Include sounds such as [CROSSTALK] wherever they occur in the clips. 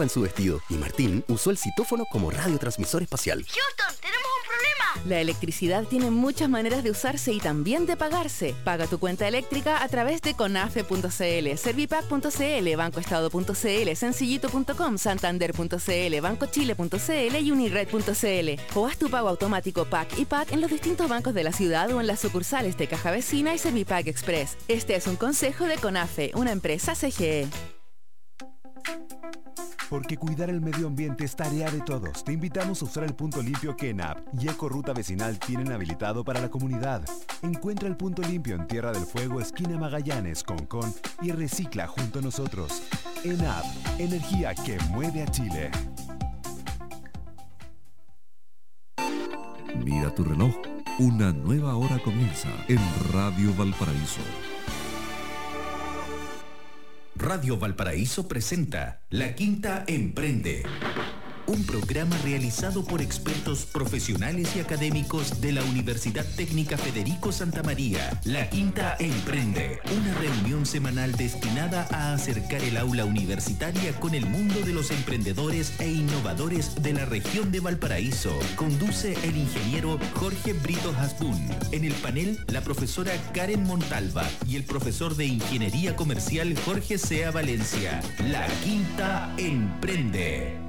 en su vestido y Martín usó el citófono como radiotransmisor espacial. Houston, tenemos un problema. La electricidad tiene muchas maneras de usarse y también de pagarse. Paga tu cuenta eléctrica a través de conafe.cl, servipac.cl, bancoestado.cl, sencillito.com, santander.cl, bancochile.cl y unired.cl. O haz tu pago automático PAC y PAC en los distintos bancos de la ciudad o en las sucursales de Caja Vecina y Servipac Express. Este es un consejo de Conafe, una empresa CGE. Porque cuidar el medio ambiente es tarea de todos. Te invitamos a usar el punto limpio que ENAP y Ecoruta Vecinal tienen habilitado para la comunidad. Encuentra el punto limpio en Tierra del Fuego, esquina Magallanes, Concón y recicla junto a nosotros. ENAP, energía que mueve a Chile. Mira tu reloj. Una nueva hora comienza en Radio Valparaíso. Radio Valparaíso presenta La Quinta Emprende. Un programa realizado por expertos profesionales y académicos de la Universidad Técnica Federico Santa María. La Quinta Emprende. Una reunión semanal destinada a acercar el aula universitaria con el mundo de los emprendedores e innovadores de la región de Valparaíso. Conduce el ingeniero Jorge Brito Hasbun. En el panel, la profesora Karen Montalva y el profesor de Ingeniería Comercial Jorge Sea Valencia. La Quinta Emprende.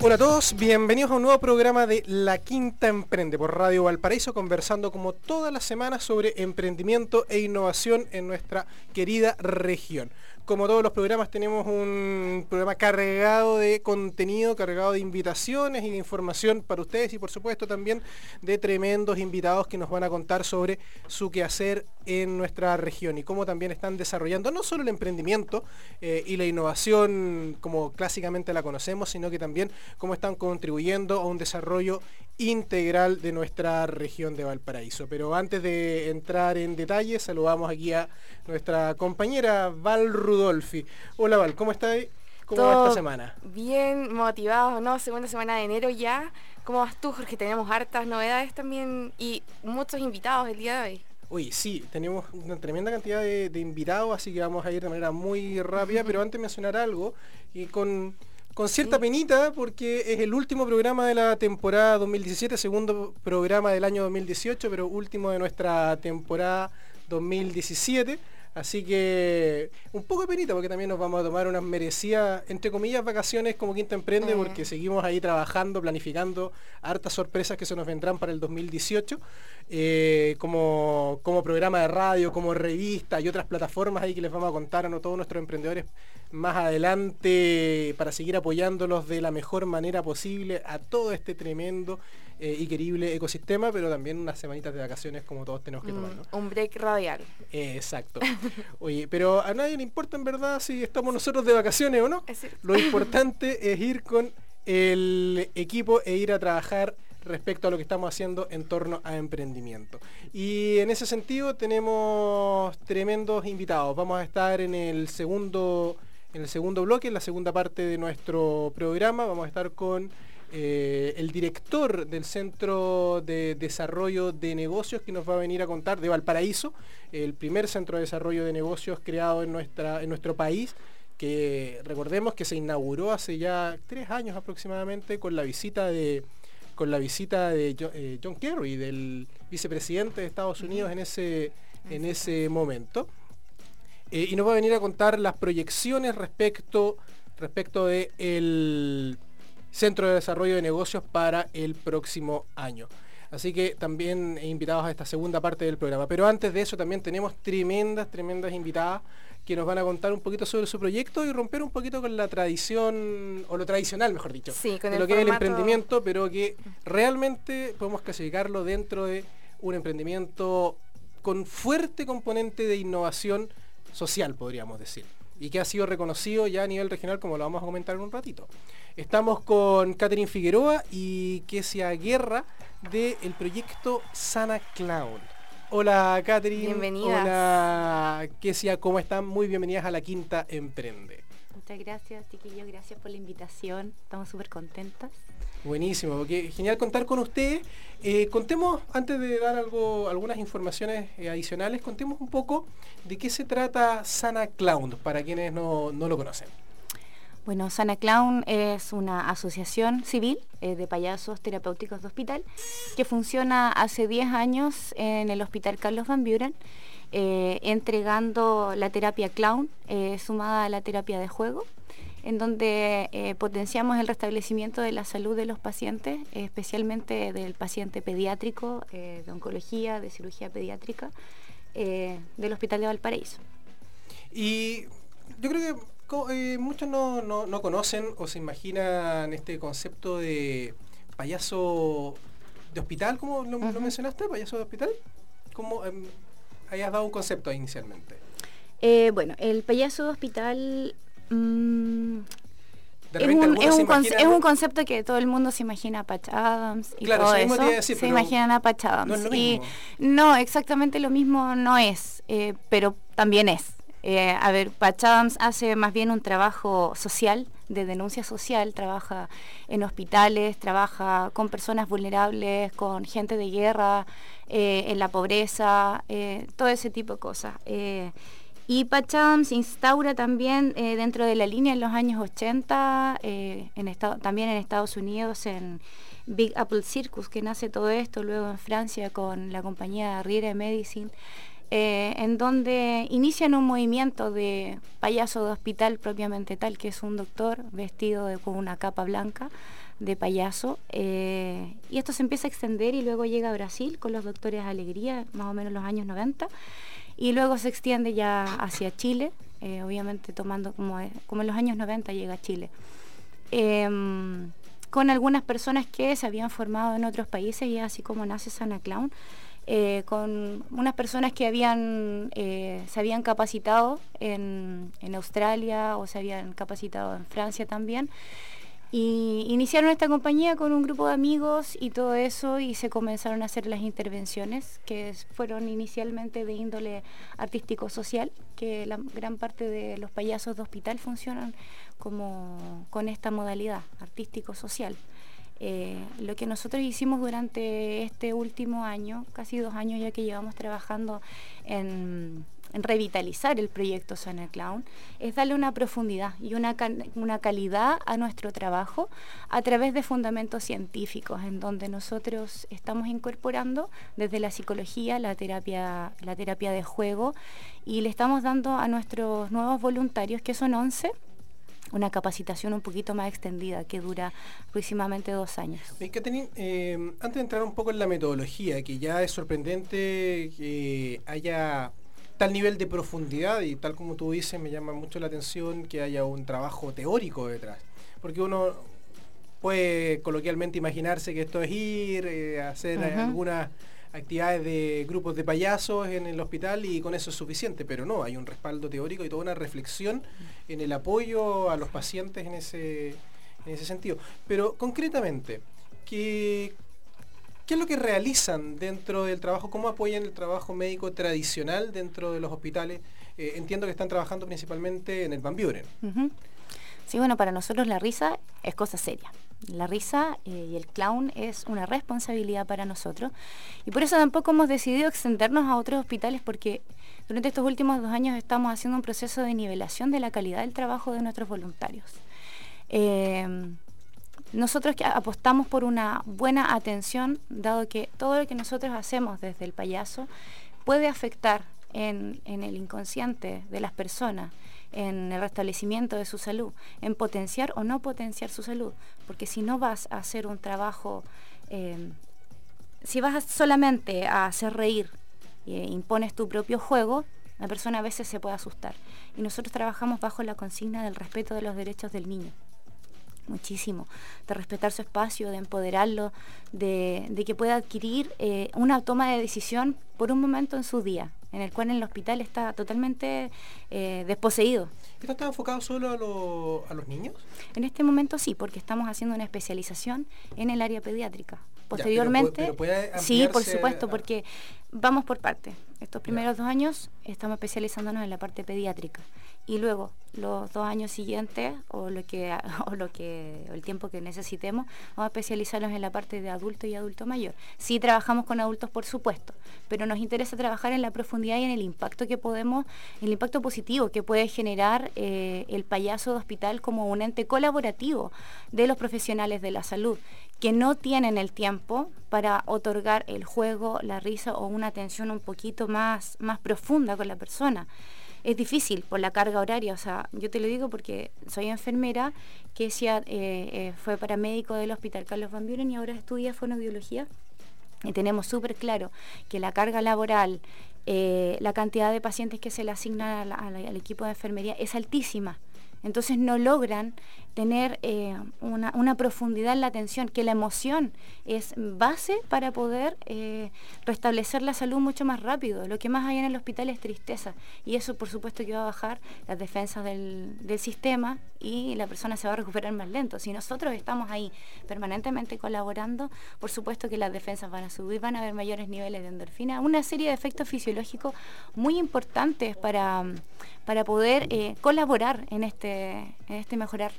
Hola a todos, bienvenidos a un nuevo programa de La Quinta Emprende por Radio Valparaíso, conversando como todas las semanas sobre emprendimiento e innovación en nuestra querida región como todos los programas, tenemos un programa cargado de contenido, cargado de invitaciones y de información para ustedes y por supuesto también de tremendos invitados que nos van a contar sobre su quehacer en nuestra región y cómo también están desarrollando no solo el emprendimiento eh, y la innovación como clásicamente la conocemos, sino que también cómo están contribuyendo a un desarrollo integral de nuestra región de Valparaíso. Pero antes de entrar en detalle, saludamos aquí a nuestra compañera Val Rudolfi. Hola Val, ¿cómo estás? ¿Cómo va esta semana? Bien motivados, ¿no? Segunda semana de enero ya. ¿Cómo vas tú, Jorge? Tenemos hartas novedades también y muchos invitados el día de hoy. Uy, sí, tenemos una tremenda cantidad de, de invitados, así que vamos a ir de manera muy rápida, pero antes mencionar algo, y con con cierta penita porque es el último programa de la temporada 2017, segundo programa del año 2018, pero último de nuestra temporada 2017. Así que un poco de penita porque también nos vamos a tomar unas merecidas, entre comillas, vacaciones como Quinta Emprende Mm. porque seguimos ahí trabajando, planificando hartas sorpresas que se nos vendrán para el 2018, eh, como, como programa de radio, como revista y otras plataformas ahí que les vamos a contar a no- todos nuestros emprendedores más adelante para seguir apoyándolos de la mejor manera posible a todo este tremendo eh, y querible ecosistema, pero también unas semanitas de vacaciones como todos tenemos que tomar. ¿no? Mm, un break radial. Eh, Exacto. [LAUGHS] Oye, pero a nadie le importa en verdad si estamos nosotros de vacaciones o no. Lo [LAUGHS] importante es ir con el equipo e ir a trabajar respecto a lo que estamos haciendo en torno a emprendimiento. Y en ese sentido tenemos tremendos invitados. Vamos a estar en el segundo, en el segundo bloque, en la segunda parte de nuestro programa. Vamos a estar con eh, el director del Centro de Desarrollo de Negocios que nos va a venir a contar de Valparaíso, el primer centro de desarrollo de negocios creado en, nuestra, en nuestro país que recordemos que se inauguró hace ya tres años aproximadamente con la visita de con la visita de Jo- eh, John Kerry, del vicepresidente de Estados Unidos en ese, en ese momento. Eh, y nos va a venir a contar las proyecciones respecto, respecto de el Centro de Desarrollo de Negocios para el próximo año. Así que también invitados a esta segunda parte del programa. Pero antes de eso también tenemos tremendas, tremendas invitadas que nos van a contar un poquito sobre su proyecto y romper un poquito con la tradición, o lo tradicional, mejor dicho, Sí, con de lo que es el emprendimiento, pero que realmente podemos clasificarlo dentro de un emprendimiento con fuerte componente de innovación social, podríamos decir, y que ha sido reconocido ya a nivel regional, como lo vamos a comentar en un ratito. Estamos con Catherine Figueroa y Kesia Guerra del proyecto Sana Clown. Hola Catherine. Bienvenidas. Hola Kesia, ¿cómo están? Muy bienvenidas a la Quinta Emprende. Muchas gracias, chiquillos. Gracias por la invitación. Estamos súper contentas. Buenísimo, porque genial contar con ustedes. Eh, contemos, antes de dar algo, algunas informaciones eh, adicionales, contemos un poco de qué se trata Sana Clown, para quienes no, no lo conocen. Bueno, Sana Clown es una asociación civil eh, de payasos terapéuticos de hospital que funciona hace 10 años en el Hospital Carlos Van Buren, entregando la terapia clown sumada a la terapia de juego, en donde potenciamos el restablecimiento de la salud de los pacientes, especialmente del paciente pediátrico, de oncología, de cirugía pediátrica, del Hospital de Valparaíso. Y yo creo que eh, muchos no, conocen o se imaginan este concepto de payaso de hospital, ¿cómo lo, mencionaste? ¿Payaso de hospital? ¿Cómo em, hayas dado un concepto inicialmente? Eh, bueno, el payaso de hospital... Mm, es, un, concepto que todo el mundo se imagina a Patch Adams y todo eso. se imaginan a Patch Adams. No, y no, exactamente lo mismo no es, eh, pero también es. Eh, a ver, Patch Adams hace más bien un trabajo social, de denuncia social, trabaja en hospitales, trabaja con personas vulnerables, con gente de guerra, eh, en la pobreza, todo ese tipo de cosas. Y Patch Adams instaura también dentro de la línea en los años 80, en también en Estados Unidos, en Big Apple Circus, que nace todo esto, luego en Francia con la compañía Riera Medicine. Eh, en donde inician un movimiento de payaso de hospital propiamente tal, que es un doctor vestido con una capa blanca de payaso. Eh, y esto se empieza a extender y luego llega a Brasil con los doctores Alegría, más o menos los años 90, y luego se extiende ya hacia Chile, eh, obviamente tomando como, como en los años 90 llega a Chile. Em, con algunas personas que se habían formado en otros países y así como nace Sana Clown, eh, con unas personas que habían, eh, se habían capacitado en, Australia o se habían capacitado en Francia también. Y iniciaron esta compañía con un grupo de amigos y todo eso y se comenzaron a hacer las intervenciones que fueron inicialmente de índole artístico-social, que la gran parte de los payasos de hospital funcionan como con esta modalidad artístico-social. Eh, lo que nosotros hicimos durante este último año, casi dos años ya que llevamos trabajando en, revitalizar el proyecto Sana Clown, es darle una profundidad y una, una calidad a nuestro trabajo a través de fundamentos científicos, en donde nosotros estamos incorporando desde la psicología, la terapia, la terapia de juego, y le estamos dando a nuestros nuevos voluntarios, que son 11, una capacitación un poquito más extendida que dura aproximadamente dos años. Eh, antes de entrar un poco en la metodología, que ya es sorprendente que haya tal nivel de profundidad y tal como tú dices, me llama mucho la atención que haya un trabajo teórico detrás. Porque uno puede coloquialmente imaginarse que esto es ir, eh, hacer algunas actividades de grupos de payasos en el hospital y con eso es suficiente, pero no, hay un respaldo teórico y toda una reflexión en el apoyo a los pacientes en ese, en ese sentido. Pero concretamente, ¿qué, ¿qué es lo que realizan dentro del trabajo? ¿Cómo apoyan el trabajo médico tradicional dentro de los hospitales? Eh, entiendo que están trabajando principalmente en el Van Buren. Sí, bueno, para nosotros la risa es cosa seria. La risa eh, y el clown es una responsabilidad para nosotros y por eso tampoco hemos decidido extendernos a otros hospitales porque durante estos últimos dos años estamos haciendo un proceso de nivelación de la calidad del trabajo de nuestros voluntarios. Eh, nosotros apostamos por una buena atención, dado que todo lo que nosotros hacemos desde el payaso puede afectar en el inconsciente de las personas en el restablecimiento de su salud, en potenciar o no potenciar su salud, porque si no vas a hacer un trabajo, em, si vas solamente a hacer reír e impones tu propio juego, la persona a veces se puede asustar. Y nosotros trabajamos bajo la consigna del respeto de los derechos del niño muchísimo, de respetar su espacio, de empoderarlo, de, que pueda adquirir eh, una toma de decisión por un momento en su día, en el cual en el hospital está totalmente eh, desposeído. ¿Esto está enfocado solo a, los niños? En este momento sí, porque estamos haciendo una especialización en el área pediátrica. Posteriormente, sí, por supuesto, porque vamos por parte. Estos primeros dos años estamos especializándonos en la parte pediátrica y luego los dos años siguientes o lo que [LAUGHS] o lo que el tiempo que necesitemos vamos a especializarnos en la parte de adulto y adulto mayor. Sí trabajamos con adultos por supuesto, pero nos interesa trabajar en la profundidad y en el impacto que podemos, el impacto positivo que puede generar eh, el payaso de hospital como un ente colaborativo de los profesionales de la salud que no tienen el tiempo para otorgar el juego, la risa o una atención un poquito más, más profunda con la persona es difícil por la carga horaria. O sea, yo te lo digo porque soy enfermera, que eh, eh, fue paramédico del Hospital Carlos Van Buren y ahora estudia fonoaudiología. Y tenemos súper claro que la carga laboral, eh, la cantidad de pacientes que se le asignan al equipo de enfermería es altísima. Entonces no logran tener eh, una, profundidad en la atención, que la emoción es base para poder eh, restablecer la salud mucho más rápido. Lo que más hay en el hospital es tristeza y eso por supuesto que va a bajar las defensas del, sistema y la persona se va a recuperar más lento. Si nosotros estamos ahí permanentemente colaborando, por supuesto que las defensas van a subir, van a haber mayores niveles de endorfina, una serie de efectos fisiológicos muy importantes para, para poder eh, colaborar en este, en este mejorar.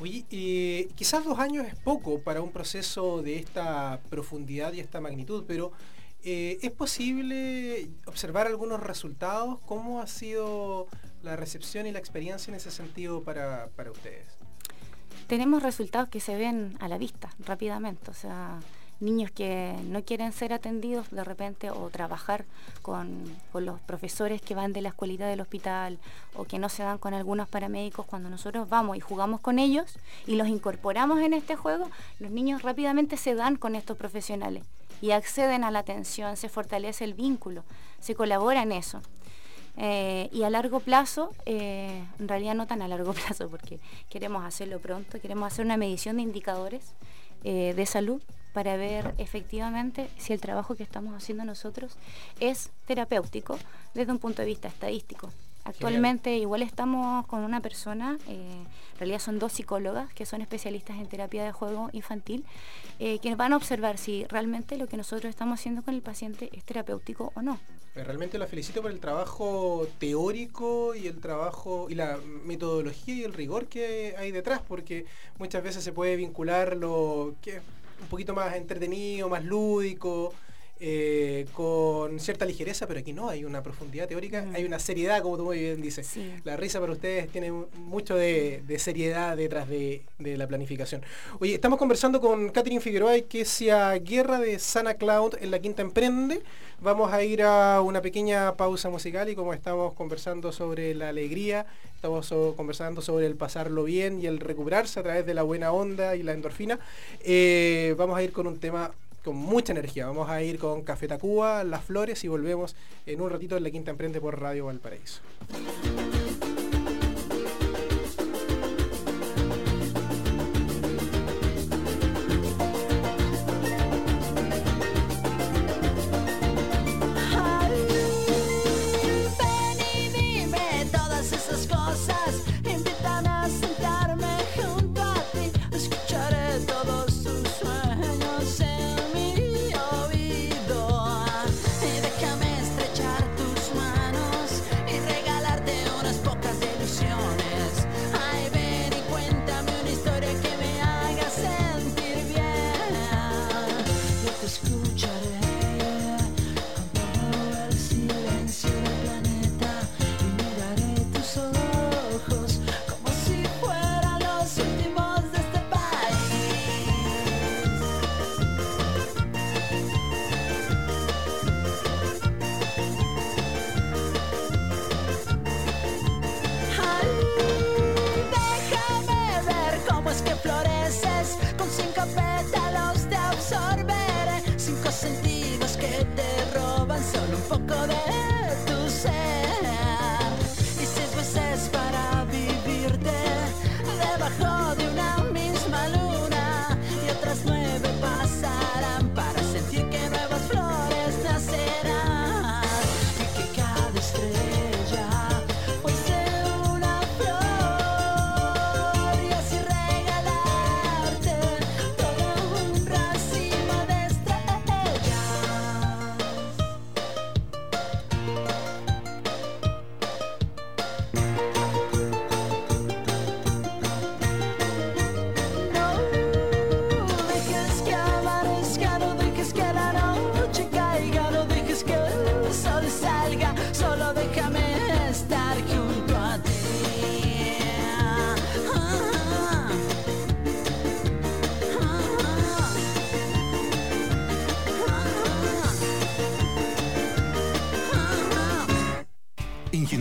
Oye, eh, quizás dos años es poco para un proceso de esta profundidad y esta magnitud, pero eh, ¿es posible observar algunos resultados? ¿Cómo ha sido la recepción y la experiencia en ese sentido para, para ustedes? Tenemos resultados que se ven a la vista rápidamente, o sea, niños que no quieren ser atendidos de repente o trabajar con, los profesores que van de la escuelita del hospital o que no se dan con algunos paramédicos, cuando nosotros vamos y jugamos con ellos y los incorporamos en este juego, los niños rápidamente se dan con estos profesionales y acceden a la atención, se fortalece el vínculo, se colabora en eso. Eh, y a largo plazo, eh, en realidad no tan a largo [LAUGHS] plazo porque queremos hacerlo pronto, queremos hacer una medición de indicadores eh, de salud para ver efectivamente si el trabajo que estamos haciendo nosotros es terapéutico desde un punto de vista estadístico. Actualmente igual estamos con una persona, eh, en realidad son dos psicólogas que son especialistas en terapia de juego infantil, eh, que van a observar si realmente lo que nosotros estamos haciendo con el paciente es terapéutico o no. Pues realmente la felicito por el trabajo teórico y el trabajo y la metodología y el rigor que hay detrás, porque muchas veces se puede vincular lo que un poquito más entretenido, más lúdico, eh, con cierta ligereza, pero aquí no, hay una profundidad teórica, mm. hay una seriedad, como tú muy bien dices. La risa para ustedes tiene mucho de, seriedad detrás de, la planificación. Oye, estamos conversando con Catherine Figueroa, que es Guerra de Sana Cloud en la Quinta Emprende. Vamos a ir a una pequeña pausa musical y como estamos conversando sobre la alegría, estamos conversando sobre el pasarlo bien y el recuperarse a través de la buena onda y la endorfina, eh, vamos a ir con un tema con mucha energía. Vamos a ir con Café Tacuba, Las Flores y volvemos en un ratito en la Quinta Emprende por Radio Valparaíso.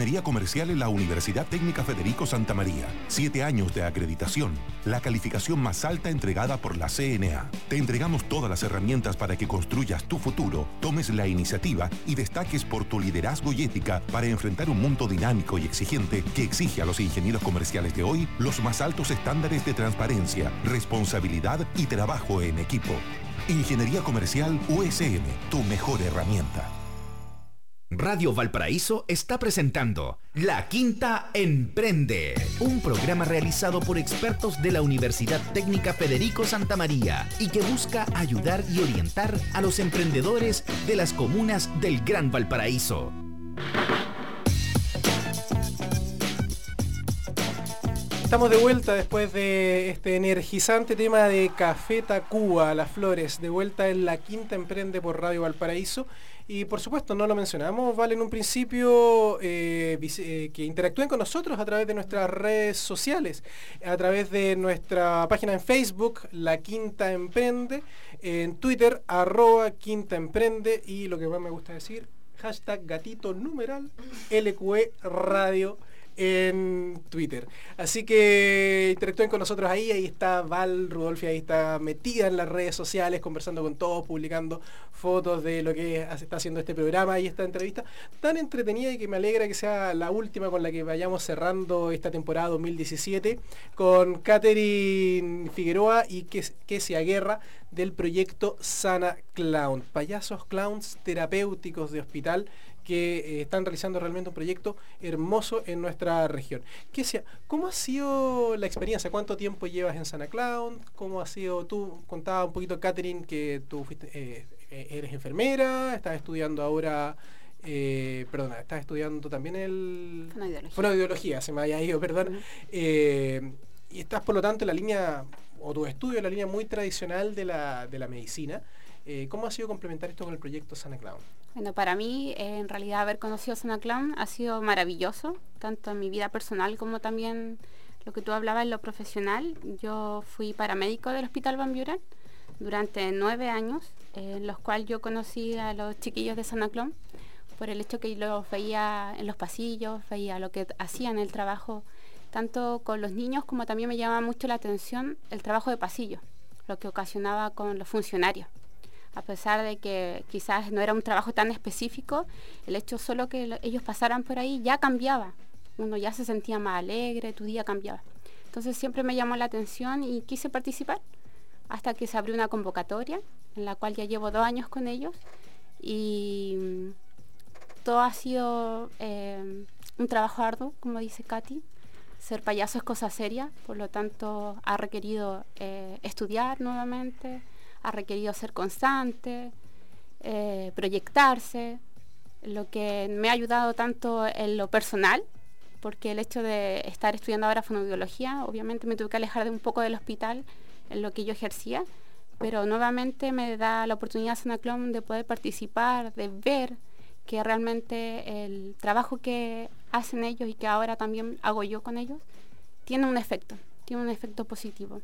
Ingeniería Comercial en la Universidad Técnica Federico Santa María. Siete años de acreditación. La calificación más alta entregada por la CNA. Te entregamos todas las herramientas para que construyas tu futuro, tomes la iniciativa y destaques por tu liderazgo y ética para enfrentar un mundo dinámico y exigente que exige a los ingenieros comerciales de hoy los más altos estándares de transparencia, responsabilidad y trabajo en equipo. Ingeniería Comercial USM, tu mejor herramienta. Radio Valparaíso está presentando La Quinta Emprende, un programa realizado por expertos de la Universidad Técnica Federico Santa María y que busca ayudar y orientar a los emprendedores de las comunas del Gran Valparaíso. Estamos de vuelta después de este energizante tema de Café Tacuba, las flores, de vuelta en La Quinta Emprende por Radio Valparaíso. Y por supuesto, no lo mencionamos, vale en un principio eh, eh, que interactúen con nosotros a través de nuestras redes sociales, a través de nuestra página en Facebook, La Quinta Emprende, en Twitter, arroba Quinta Emprende, y lo que más me gusta decir, hashtag gatito numeral LQE Radio en Twitter. Así que interactúen con nosotros ahí, ahí está Val Rudolfi, ahí está metida en las redes sociales, conversando con todos, publicando fotos de lo que está haciendo este programa y esta entrevista tan entretenida y que me alegra que sea la última con la que vayamos cerrando esta temporada 2017 con Catherine Figueroa y Kesia Guerra del proyecto Sana Clown, payasos clowns terapéuticos de hospital que eh, están realizando realmente un proyecto hermoso en nuestra región. ¿Qué sea, ¿Cómo ha sido la experiencia? ¿Cuánto tiempo llevas en Sana Clown? ¿Cómo ha sido tú? Contaba un poquito, Catherine, que tú eh, eh, eres enfermera, estás estudiando ahora... perdona, estás estudiando también el... Fonoideología. se me había ido, perdón. y estás, por lo tanto, en la línea, o tu estudio en la línea muy tradicional de la, de la medicina. ¿Cómo ha sido complementar esto con el proyecto Sana Clown? Bueno, para mí, en realidad, haber conocido Sana Clown ha sido maravilloso, tanto en mi vida personal como también lo que tú hablabas en lo profesional. Yo fui paramédico del Hospital Van Buren durante nueve años, en los cuales yo conocí a los chiquillos de Sana Clown por el hecho que los veía en los pasillos, veía lo que hacían el trabajo, tanto con los niños como también me llamaba mucho la atención el trabajo de pasillo, lo que ocasionaba con los funcionarios a pesar de que quizás no era un trabajo tan específico, el hecho solo que ellos pasaran por ahí ya cambiaba. Uno ya se sentía más alegre, tu día cambiaba. Entonces siempre me llamó la atención y quise participar hasta que se abrió una convocatoria en la cual ya llevo dos años con ellos y mm, todo ha sido eh, un trabajo arduo, como dice Katy. Ser payaso es cosa seria, por lo tanto ha requerido eh, estudiar nuevamente, ha requerido ser constante, eh, proyectarse, lo que me ha ayudado tanto en lo personal, porque el hecho de estar estudiando ahora fonobiología, obviamente me tuve que alejar de un poco del hospital en lo que yo ejercía, pero nuevamente me da la oportunidad Sanaclom de poder participar, de ver que realmente el trabajo que hacen ellos y que ahora también hago yo con ellos, tiene un efecto, tiene un efecto positivo.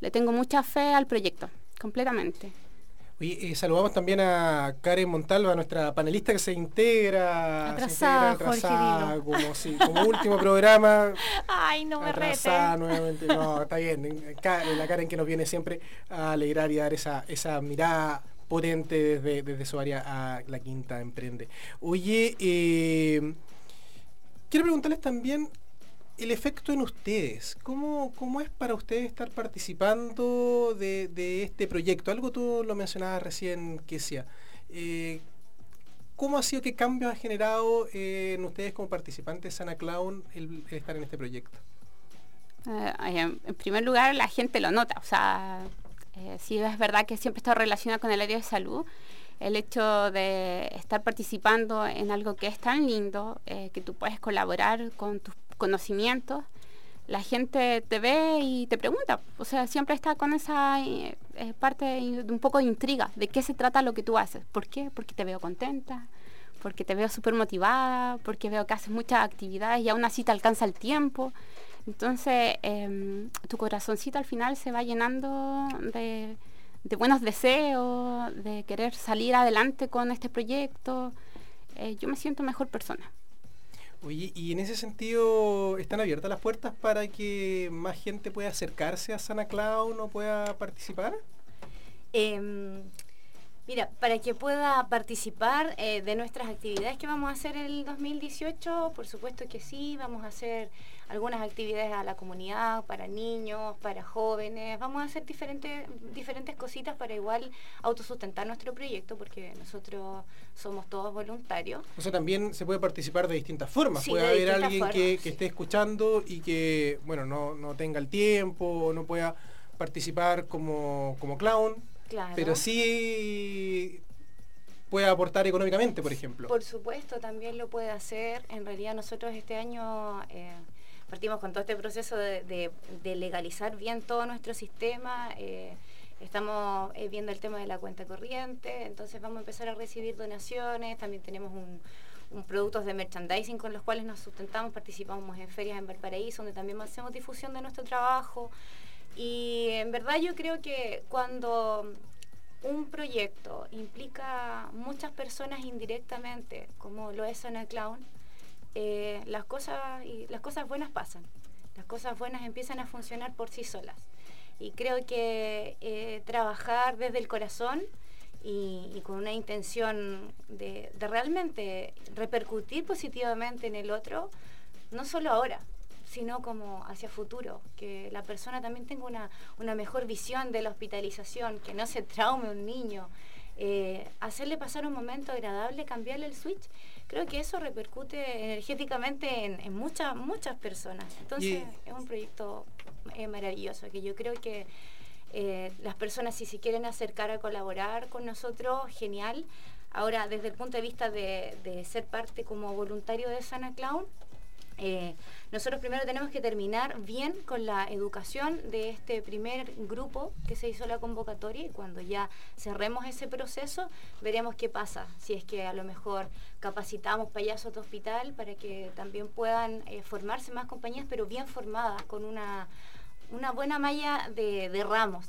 Le tengo mucha fe al proyecto completamente. Oye, saludamos también a Karen Montalva, nuestra panelista que se integra, atrasada, como, como último programa. [LAUGHS] Ay, no me atrasada nuevamente. No, está bien. La Karen que nos viene siempre a alegrar y dar esa, esa mirada potente desde, desde su área a la Quinta Emprende. Oye, eh, quiero preguntarles también el efecto en ustedes. ¿Cómo, cómo es para ustedes estar participando de, este proyecto? Algo tú lo mencionabas recién, Kesia. Eh, ¿Cómo ha sido, qué cambio ha generado eh, en ustedes como participantes Sana Clown el, estar en este proyecto? Eh, en primer lugar, la gente lo nota. O sea, si es verdad que siempre está relacionado con el área de salud, el hecho de estar participando en algo que es tan lindo, que tú puedes colaborar con tus conocimientos, la gente te ve y te pregunta. O sea, siempre está con esa eh, eh, parte de un poco de intriga de qué se trata lo que tú haces. ¿Por qué? Porque te veo contenta, porque te veo súper motivada, porque veo que haces muchas actividades y aún así te alcanza el tiempo. Entonces, em, tu corazoncito al final se va llenando de, buenos deseos, de querer salir adelante con este proyecto. Eh, yo me siento mejor persona. Oye, y en ese sentido, ¿están abiertas las puertas para que más gente pueda acercarse a Sana Clown o pueda participar? Em, mira, para que pueda participar eh, de nuestras actividades que vamos a hacer el 2018, por supuesto que sí, vamos a hacer algunas actividades a la comunidad, para niños, para jóvenes. Vamos a hacer diferentes, diferentes cositas para igual autosustentar nuestro proyecto, porque nosotros somos todos voluntarios. O sea, también se puede participar de distintas formas. puede haber alguien que, esté escuchando y que, bueno, no, tenga el tiempo, no pueda participar como, como clown, pero sí puede aportar económicamente, por ejemplo. Por supuesto, también lo puede hacer. En realidad nosotros este año eh, partimos con todo este proceso de, legalizar bien todo nuestro sistema. Eh, estamos eh, viendo el tema de la cuenta corriente, entonces vamos a empezar a recibir donaciones, también tenemos un, productos de merchandising con los cuales nos sustentamos, participamos en ferias en Valparaíso, donde también hacemos difusión de nuestro trabajo. Y en verdad yo creo que cuando un proyecto implica muchas personas indirectamente, como lo es Zona Clown, eh, las, cosas, las cosas buenas pasan. Las cosas buenas empiezan a funcionar por sí solas. Y creo que eh, trabajar desde el corazón y, con una intención de, realmente repercutir positivamente en el otro, no solo ahora, sino como hacia futuro, que la persona también tenga una, una mejor visión de la hospitalización, que no se traume un niño, eh, hacerle pasar un momento agradable, cambiarle el switch creo que eso repercute energéticamente en, muchas, muchas personas. Entonces es un proyecto eh, maravilloso que yo creo que eh, las personas si se quieren acercar a colaborar con nosotros, genial. Ahora, desde el punto de vista de, de ser parte como voluntario de Sana Clown, eh, nosotros primero tenemos que terminar bien con la educación de este primer grupo que se hizo la convocatoria y cuando ya cerremos ese proceso veremos qué pasa, si es que a lo mejor capacitamos payasos de hospital para que también puedan eh, formarse más compañías, pero bien formadas, con una, una buena malla de, ramos.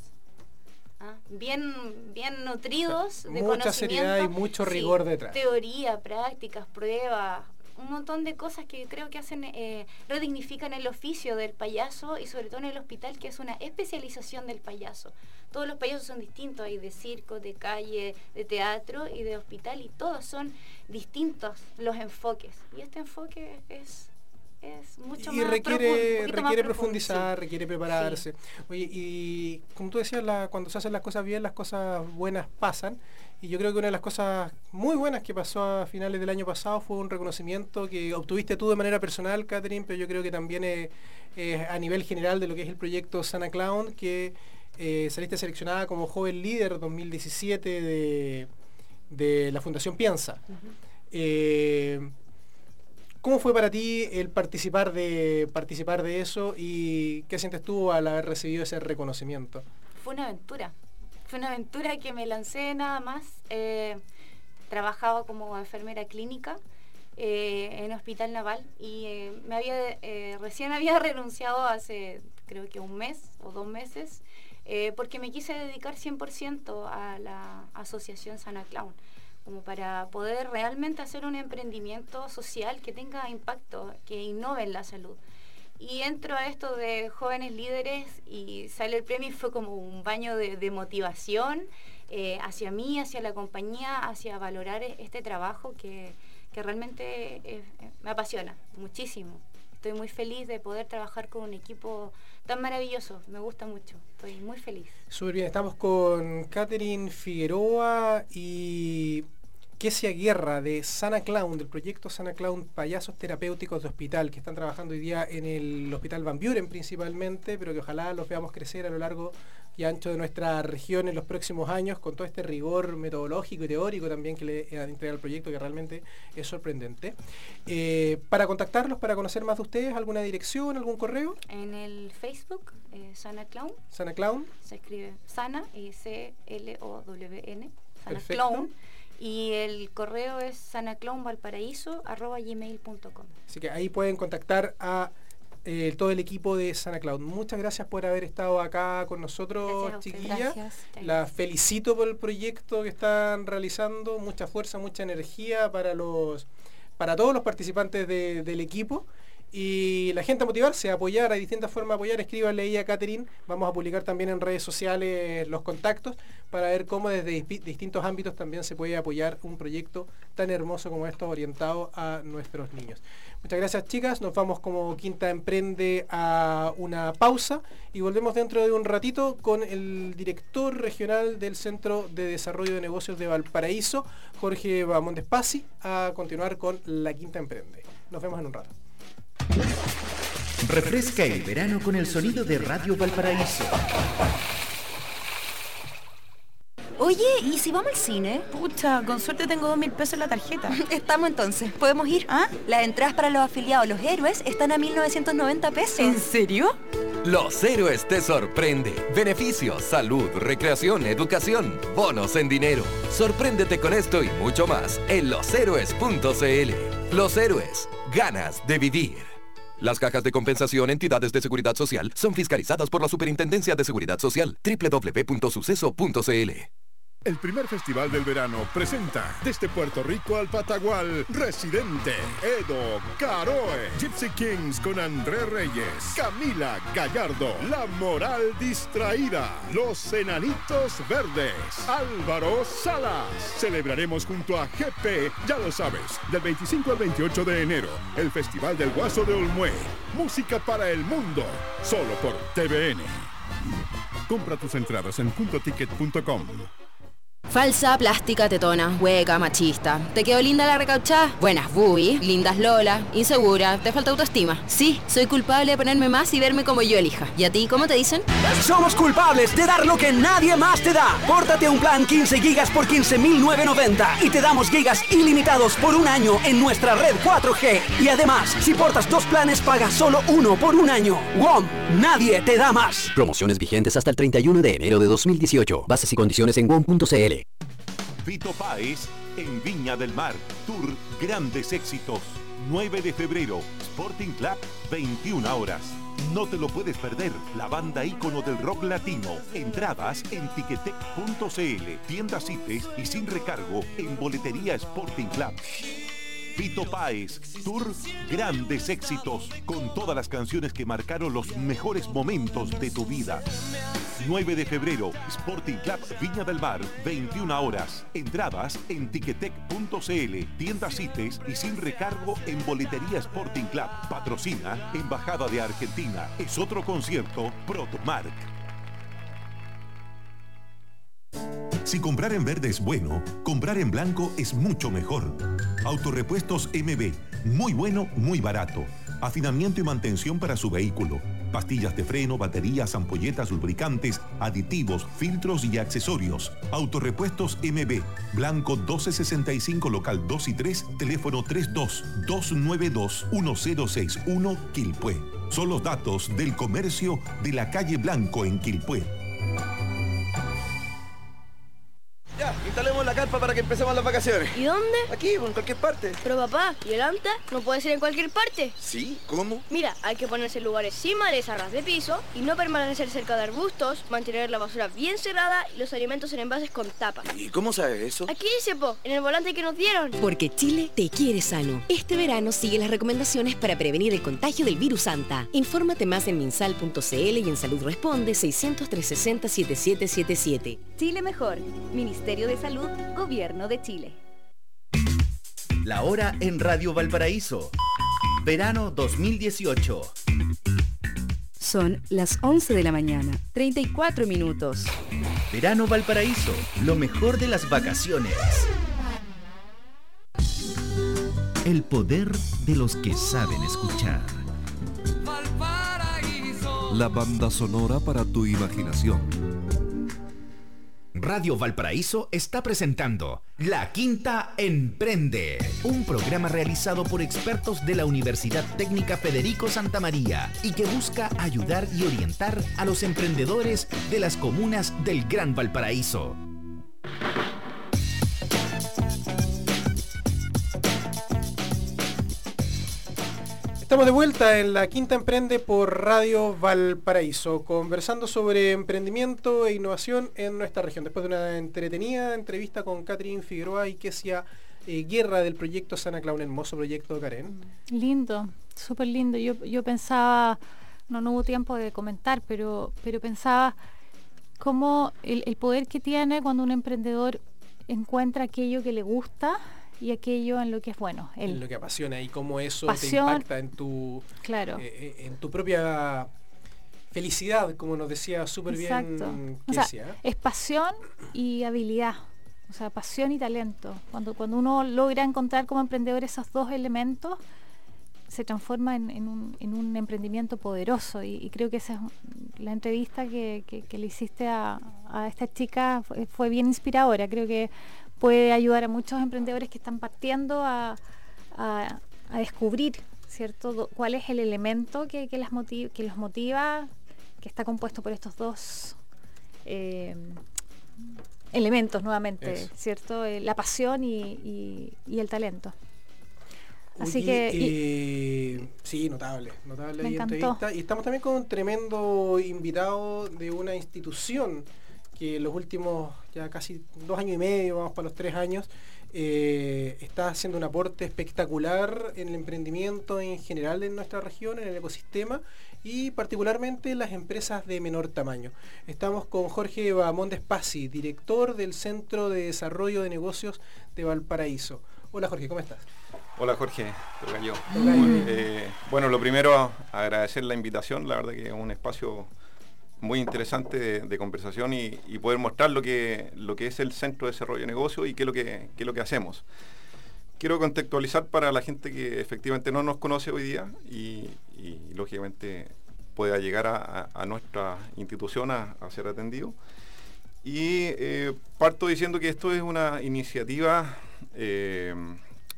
¿ah? Bien, bien nutridos de Mucha seriedad y mucho rigor detrás. Teoría, prácticas, pruebas, un montón de cosas que creo que hacen, eh, redignifican el oficio del payaso y sobre todo en el hospital, que es una especialización del payaso. Todos los payasos son distintos, hay de circo, de calle, de teatro y de hospital, y todos son distintos los enfoques. Y este enfoque es es mucho y requiere, requiere profundizar, requiere prepararse. Oye, y como tú decías, la, cuando se hacen las cosas bien, las cosas buenas pasan. Y yo creo que una de las cosas muy buenas que pasó a finales del año pasado fue un reconocimiento que obtuviste tú de manera personal, Catherine, pero yo creo que también es, a nivel general de lo que es el proyecto Sana Clown, que eh, saliste seleccionada como joven líder 2017 de, de la Fundación Piensa. Eh, ¿Cómo fue para ti el participar de, participar de eso y qué sientes tú al haber recibido ese reconocimiento? Fue una aventura, fue una aventura que me lancé nada más. Eh, trabajaba como enfermera clínica eh, en Hospital Naval y eh, me había recién había [LAUGHS] renunciado hace creo que un mes o dos meses porque me quise dedicar 100% a la asociación Sana Clown como para poder realmente hacer un emprendimiento social que tenga impacto, que innove en la salud. Y entro a esto de jóvenes líderes y sale el premio y fue como un baño de, motivación eh, hacia mí, hacia la compañía, hacia valorar este trabajo que, realmente eh, me apasiona muchísimo. Estoy muy feliz de poder trabajar con un equipo tan maravilloso, me gusta mucho, estoy muy feliz. Súper bien, estamos con Catherine Figueroa y Kesia Guerra de Sana Clown, del proyecto Sana Clown Payasos Terapéuticos de Hospital, que están trabajando hoy día en el Hospital Van Buren principalmente, pero que ojalá los veamos crecer a lo largo y ancho de nuestra región en los próximos años, con todo este rigor metodológico y teórico también que le entrega al proyecto, que realmente es sorprendente. Eh, para contactarlos, para conocer más de ustedes, ¿alguna dirección, algún correo? En el Facebook, eh, Sana Clown. Sana Clown. Se escribe Sana y C-L-O-W-N. Sana Clown y el correo es sanaclownvalparaíso.com. Así que ahí pueden contactar a eh, todo el equipo de Sana Cloud. Muchas gracias por haber estado acá con nosotros, chiquillas. La felicito por el proyecto que están realizando. Mucha fuerza, mucha energía para los para todos los participantes del equipo y la gente a motivarse, a apoyar, hay distintas formas de apoyar, escríbanle ahí a Catherine, vamos a publicar también en redes sociales los contactos para ver cómo desde distintos ámbitos también se puede apoyar un proyecto tan hermoso como esto orientado a nuestros niños. Muchas gracias chicas, nos vamos como Quinta Emprende a una pausa y volvemos dentro de un ratito con el director regional del Centro de Desarrollo de Negocios de Valparaíso, Jorge Bamontes a continuar con la Quinta Emprende. Nos vemos en un rato. Refresca el verano con el sonido de Radio Valparaíso. Oye, ¿y si vamos al cine? Pucha, con suerte tengo dos mil pesos en la tarjeta. [LAUGHS] Estamos entonces, ¿podemos ir? ¿Ah? Las entradas para los afiliados, los héroes, están a 1990 pesos. ¿En serio? Los héroes te sorprende. Beneficios, salud, recreación, educación, bonos en dinero. Sorpréndete con esto y mucho más en loshéroes.cl. Los héroes, ganas de vivir. Las cajas de compensación entidades de seguridad social son fiscalizadas por la Superintendencia de Seguridad Social www.suceso.cl. El primer festival del verano presenta desde Puerto Rico al Patagual, Residente, Edo, Caroe, Gypsy Kings con André Reyes, Camila Gallardo, La Moral Distraída, Los Enanitos Verdes, Álvaro Salas. Celebraremos junto a GP, ya lo sabes, del 25 al 28 de enero, el Festival del Guaso de Olmué. Música para el mundo, solo por TVN. Compra tus entradas en puntoticket.com. Falsa, plástica, tetona, hueca, machista. ¿Te quedó linda la recauchada? Buenas bubi, lindas Lola, insegura, te falta autoestima. Sí, soy culpable de ponerme más y verme como yo elija. ¿Y a ti cómo te dicen? Somos culpables de dar lo que nadie más te da. Pórtate un plan 15 gigas por 15.990 y te damos gigas ilimitados por un año en nuestra red 4G. Y además, si portas dos planes, pagas solo uno por un año. WOM, nadie te da más. Promociones vigentes hasta el 31 de enero de 2018. Bases y condiciones en WOM.cl. Vito Páez en Viña del Mar. Tour Grandes Éxitos. 9 de febrero. Sporting Club, 21 horas. No te lo puedes perder. La banda ícono del rock latino. Entradas en tiquetec.cl. Tienda CITES y sin recargo en Boletería Sporting Club. Vito Páez, Tour Grandes Éxitos, con todas las canciones que marcaron los mejores momentos de tu vida. 9 de febrero, Sporting Club Viña del Mar, 21 horas. Entradas en tiquetec.cl, tiendas CITES y sin recargo en Boletería Sporting Club. Patrocina Embajada de Argentina. Es otro concierto Protomark. Si comprar en verde es bueno, comprar en blanco es mucho mejor. Autorepuestos MB, muy bueno, muy barato. Afinamiento y mantención para su vehículo. Pastillas de freno, baterías, ampolletas, lubricantes, aditivos, filtros y accesorios. Autorepuestos MB, Blanco 1265, local 2 y 3, teléfono 32 292 1061, Quilpué. Son los datos del comercio de la calle Blanco en Quilpué. Ya, instalemos la carpa para que empecemos las vacaciones. ¿Y dónde? Aquí, en cualquier parte. Pero papá, ¿y el anta? ¿No puede ser en cualquier parte? ¿Sí? ¿Cómo? Mira, hay que ponerse en lugares sin maleza ras de piso y no permanecer cerca de arbustos, mantener la basura bien cerrada y los alimentos en envases con tapa. ¿Y cómo sabes eso? Aquí dice, po, en el volante que nos dieron. Porque Chile te quiere sano. Este verano sigue las recomendaciones para prevenir el contagio del virus Santa. Infórmate más en minsal.cl y en Salud Responde 600 360 7777. Chile Mejor, Ministerio de Salud, Gobierno de Chile. La hora en Radio Valparaíso. Verano 2018. Son las 11 de la mañana, 34 minutos. Verano Valparaíso, lo mejor de las vacaciones. El poder de los que saben escuchar. La banda sonora para tu imaginación. Radio Valparaíso está presentando La Quinta Emprende, un programa realizado por expertos de la Universidad Técnica Federico Santa María y que busca ayudar y orientar a los emprendedores de las comunas del Gran Valparaíso. Estamos de vuelta en la Quinta Emprende por Radio Valparaíso, conversando sobre emprendimiento e innovación en nuestra región. Después de una entretenida entrevista con Catherine Figueroa y Kesia eh, guerra del proyecto Sana Clown, hermoso proyecto, Karen. Lindo, súper lindo. Yo, yo pensaba, no, no hubo tiempo de comentar, pero, pero pensaba cómo el, el poder que tiene cuando un emprendedor encuentra aquello que le gusta y aquello en lo que es bueno. En lo que apasiona y cómo eso te impacta en tu, claro. Eh, eh, en tu propia felicidad, como nos decía súper bien es pasión y habilidad. O sea, pasión y talento. Cuando, cuando uno logra encontrar como emprendedor esos dos elementos, se transforma en, un, emprendimiento poderoso y, creo que esa es la entrevista que, le hiciste a, esta chica fue, bien inspiradora. Creo que puede ayudar a muchos emprendedores que están partiendo a, descubrir cierto cuál es el elemento que, las motiva, que los motiva, que está compuesto por estos dos eh, elementos nuevamente, ¿cierto? Eh, la pasión y el talento. Así que... Eh, sí, notable, notable entrevista. Y estamos también con un tremendo invitado de una institución que en los últimos ya casi dos años y medio, vamos para los tres años, eh, está haciendo un aporte espectacular en el emprendimiento en general en nuestra región, en el ecosistema y particularmente en las empresas de menor tamaño. Estamos con Jorge Bamondes Pasi, director del Centro de Desarrollo de Negocios de Valparaíso. Hola Jorge, ¿cómo estás? Hola Jorge, yo. Eh, bueno, lo primero, agradecer la invitación, la verdad que es un espacio muy interesante de, conversación y, poder mostrar lo que, lo que es el Centro de Desarrollo de Negocio y qué es, lo que, lo que hacemos. Quiero contextualizar para la gente que efectivamente no nos conoce hoy día y, lógicamente pueda llegar a, nuestra institución a, ser atendido. Y eh, parto diciendo que esto es una iniciativa eh,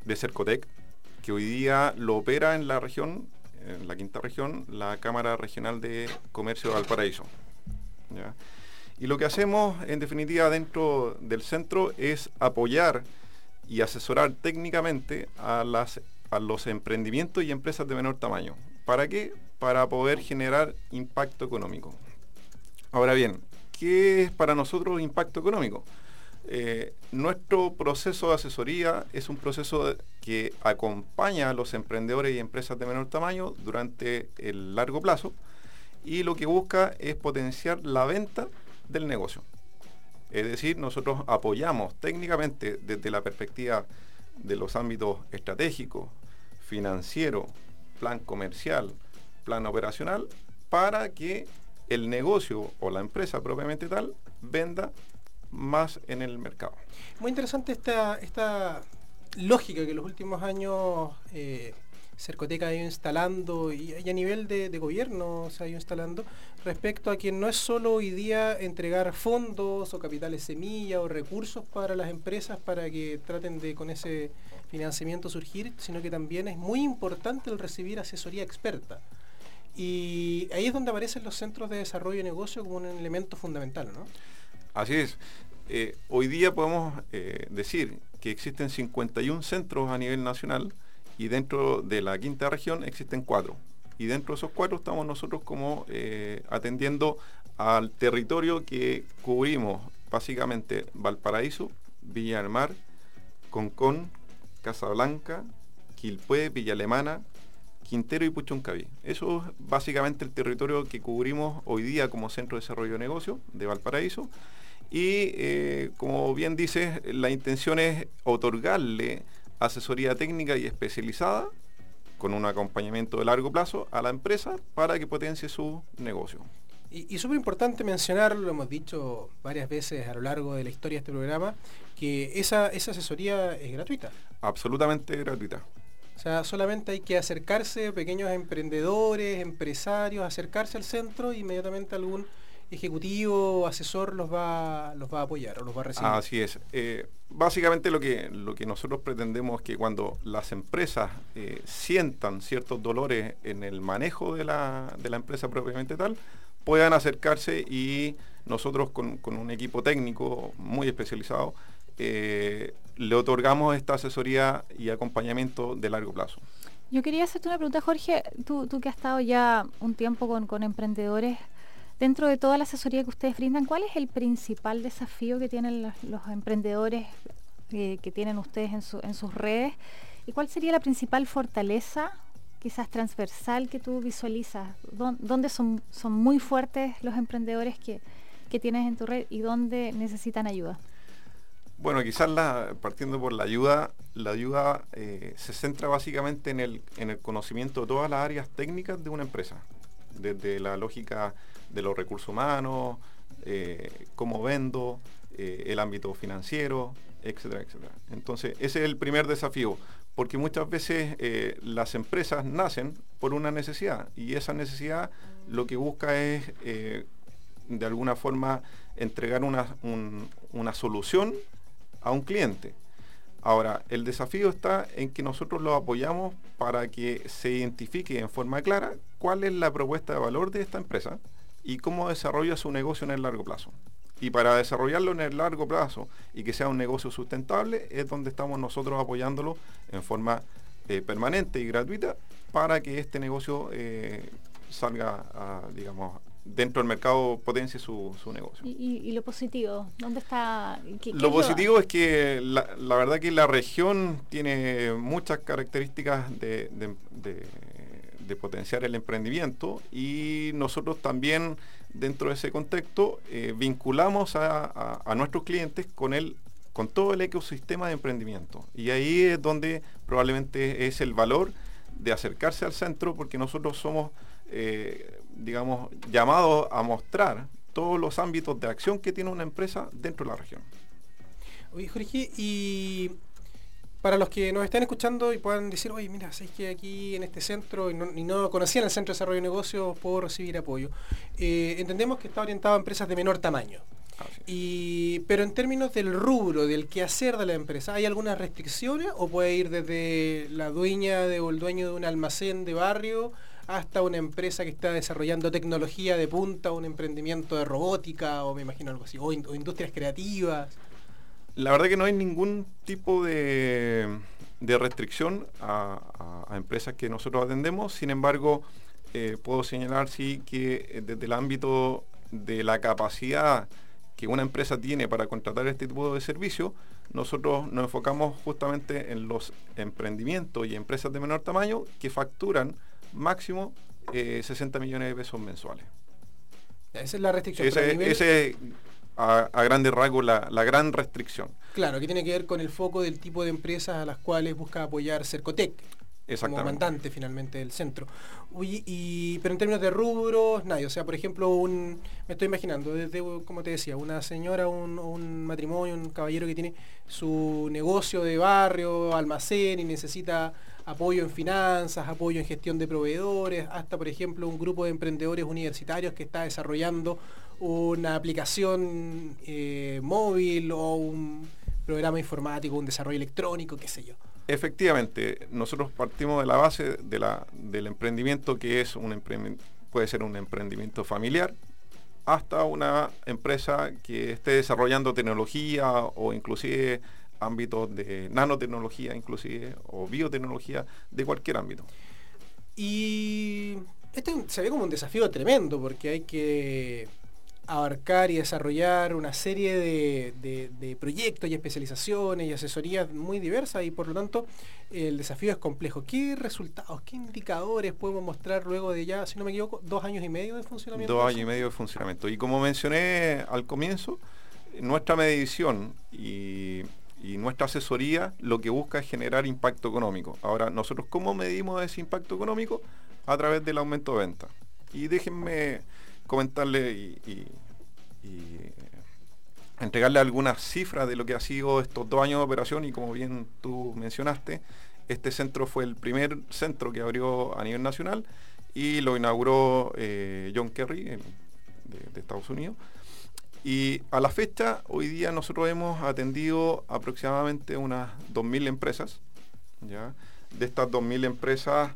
de Cercotec, que hoy día lo opera en la región, en la quinta región, la Cámara Regional de Comercio de Valparaíso. Y lo que hacemos, en definitiva, dentro del centro es apoyar y asesorar técnicamente a, las, a los emprendimientos y empresas de menor tamaño. ¿Para qué? Para poder generar impacto económico. Ahora bien, ¿qué es para nosotros impacto económico? Eh, nuestro proceso de asesoría es un proceso que acompaña a los emprendedores y empresas de menor tamaño durante el largo plazo y lo que busca es potenciar la venta del negocio. Es decir, nosotros apoyamos técnicamente desde la perspectiva de los ámbitos estratégicos, financiero, plan comercial, plan operacional, para que el negocio o la empresa propiamente tal venda más en el mercado. Muy interesante esta, esta lógica que en los últimos años eh, Cercoteca ha ido instalando y, a nivel de, gobierno se ha ido instalando respecto a que no es solo hoy día entregar fondos o capitales semilla o recursos para las empresas para que traten de con ese financiamiento surgir, sino que también es muy importante el recibir asesoría experta. Y ahí es donde aparecen los centros de desarrollo de negocio como un elemento fundamental, ¿no? Así es. Eh, hoy día podemos eh, decir que existen 51 centros a nivel nacional y dentro de la quinta región existen cuatro. Y dentro de esos cuatro estamos nosotros como eh, atendiendo al territorio que cubrimos básicamente Valparaíso, Villa del Mar, Concón, Casablanca, Quilpué, Villa Alemana, Quintero y Puchuncaví. Eso es básicamente el territorio que cubrimos hoy día como Centro de Desarrollo de Negocio de Valparaíso y eh, como bien dices, la intención es otorgarle asesoría técnica y especializada con un acompañamiento de largo plazo a la empresa para que potencie su negocio. Y, y súper importante mencionar, lo hemos dicho varias veces a lo largo de la historia de este programa, que esa, esa asesoría es gratuita. Absolutamente gratuita. O sea, solamente hay que acercarse, pequeños emprendedores, empresarios, acercarse al centro, inmediatamente algún ejecutivo, asesor los va, los va a apoyar o los va a recibir. Así es. Eh, básicamente lo que, lo que nosotros pretendemos es que cuando las empresas eh, sientan ciertos dolores en el manejo de la, de la empresa propiamente tal, puedan acercarse y nosotros con, un equipo técnico muy especializado eh, le otorgamos esta asesoría y acompañamiento de largo plazo. Yo quería hacerte una pregunta, Jorge, tú, tú que has estado ya un tiempo con, con emprendedores, Dentro de toda la asesoría que ustedes brindan, ¿cuál es el principal desafío que tienen los, emprendedores eh, que tienen ustedes en, sus redes. ¿Y cuál sería la principal fortaleza quizás transversal que tú visualizas? ¿Dónde son, muy fuertes los emprendedores que, tienes en tu red y dónde necesitan ayuda? Bueno, quizás la, partiendo por la ayuda, la ayuda eh, se centra básicamente en el conocimiento de todas las áreas técnicas de una empresa, desde la lógica de los recursos humanos, eh, cómo vendo, eh, el ámbito financiero, etcétera, etcétera. Entonces, ese es el primer desafío, porque muchas veces eh, las empresas nacen por una necesidad y esa necesidad lo que busca es de alguna forma entregar una, una solución a un cliente. Ahora, el desafío está en que nosotros lo apoyamos para que se identifique en forma clara cuál es la propuesta de valor de esta empresa y cómo desarrolla su negocio en el largo plazo. Y para desarrollarlo en el largo plazo y que sea un negocio sustentable es donde estamos nosotros apoyándolo en forma eh, permanente y gratuita para que este negocio eh, salga, digamos, dentro del mercado potencie su, negocio. ¿Y, lo positivo? ¿Dónde está? lo positivo es que la, verdad que la región tiene muchas características de, de potenciar el emprendimiento y nosotros también dentro de ese contexto, eh, vinculamos a, nuestros clientes con, el, con todo el ecosistema de emprendimiento. Y ahí es donde probablemente es el valor de acercarse al centro, porque nosotros somos, eh, digamos, llamados a mostrar todos los ámbitos de acción que tiene una empresa dentro de la región. Oye, Jorge, y para los que nos están escuchando y puedan decir, oye, mira, sabéis que aquí en este centro, y no, conocían el Centro de Desarrollo de Negocios, puedo recibir apoyo. Eh, entendemos que está orientado a empresas de menor tamaño. Y, pero en términos del rubro, del quehacer de la empresa, ¿hay algunas restricciones o puede ir desde la dueña de, o el dueño de un almacén de barrio hasta una empresa que está desarrollando tecnología de punta, un emprendimiento de robótica o me imagino algo así, o industrias creativas? La verdad que no hay ningún tipo de, restricción a, empresas que nosotros atendemos, sin embargo, eh, puedo señalar sí que eh, desde el ámbito de la capacidad que una empresa tiene para contratar este tipo de servicio, nosotros nos enfocamos justamente en los emprendimientos y empresas de menor tamaño que facturan máximo 60 eh, millones de pesos mensuales. Esa es la restricción a, grandes rasgos la, gran restricción. Claro, que tiene que ver con el foco del tipo de empresas a las cuales busca apoyar Cercotec. Como mandante finalmente del centro. y, pero en términos de rubros, nadie. O sea, por ejemplo, un, me estoy imaginando, desde, como te decía, una señora, un, un matrimonio, un caballero que tiene su negocio de barrio, almacén y necesita apoyo en finanzas, apoyo en gestión de proveedores, hasta por ejemplo un grupo de emprendedores universitarios que está desarrollando una aplicación eh, móvil o un programa informático, un desarrollo electrónico, qué sé yo. Efectivamente, nosotros partimos de la base de la, del emprendimiento que es un puede ser un emprendimiento familiar, hasta una empresa que esté desarrollando tecnología o inclusive ámbitos de nanotecnología inclusive o biotecnología de cualquier ámbito. Y este se ve como un desafío tremendo porque hay que abarcar y desarrollar una serie de, proyectos y especializaciones y asesorías muy diversas y por lo tanto el desafío es complejo. ¿Qué resultados, qué indicadores podemos mostrar luego de ya, si no me equivoco, dos años y medio de funcionamiento? Dos años y medio de funcionamiento. Y como mencioné al comienzo, nuestra medición y, y nuestra asesoría lo que busca es generar impacto económico. Ahora, nosotros cómo medimos ese impacto económico? A través del aumento de venta. Y déjenme comentarle y, entregarle algunas cifras de lo que ha sido estos dos años de operación y como bien tú mencionaste, este centro fue el primer centro que abrió a nivel nacional y lo inauguró eh, John Kerry de, Estados Unidos. Y a la fecha, hoy día nosotros hemos atendido aproximadamente unas 2.000 empresas. ¿ya? De estas 2.000 empresas,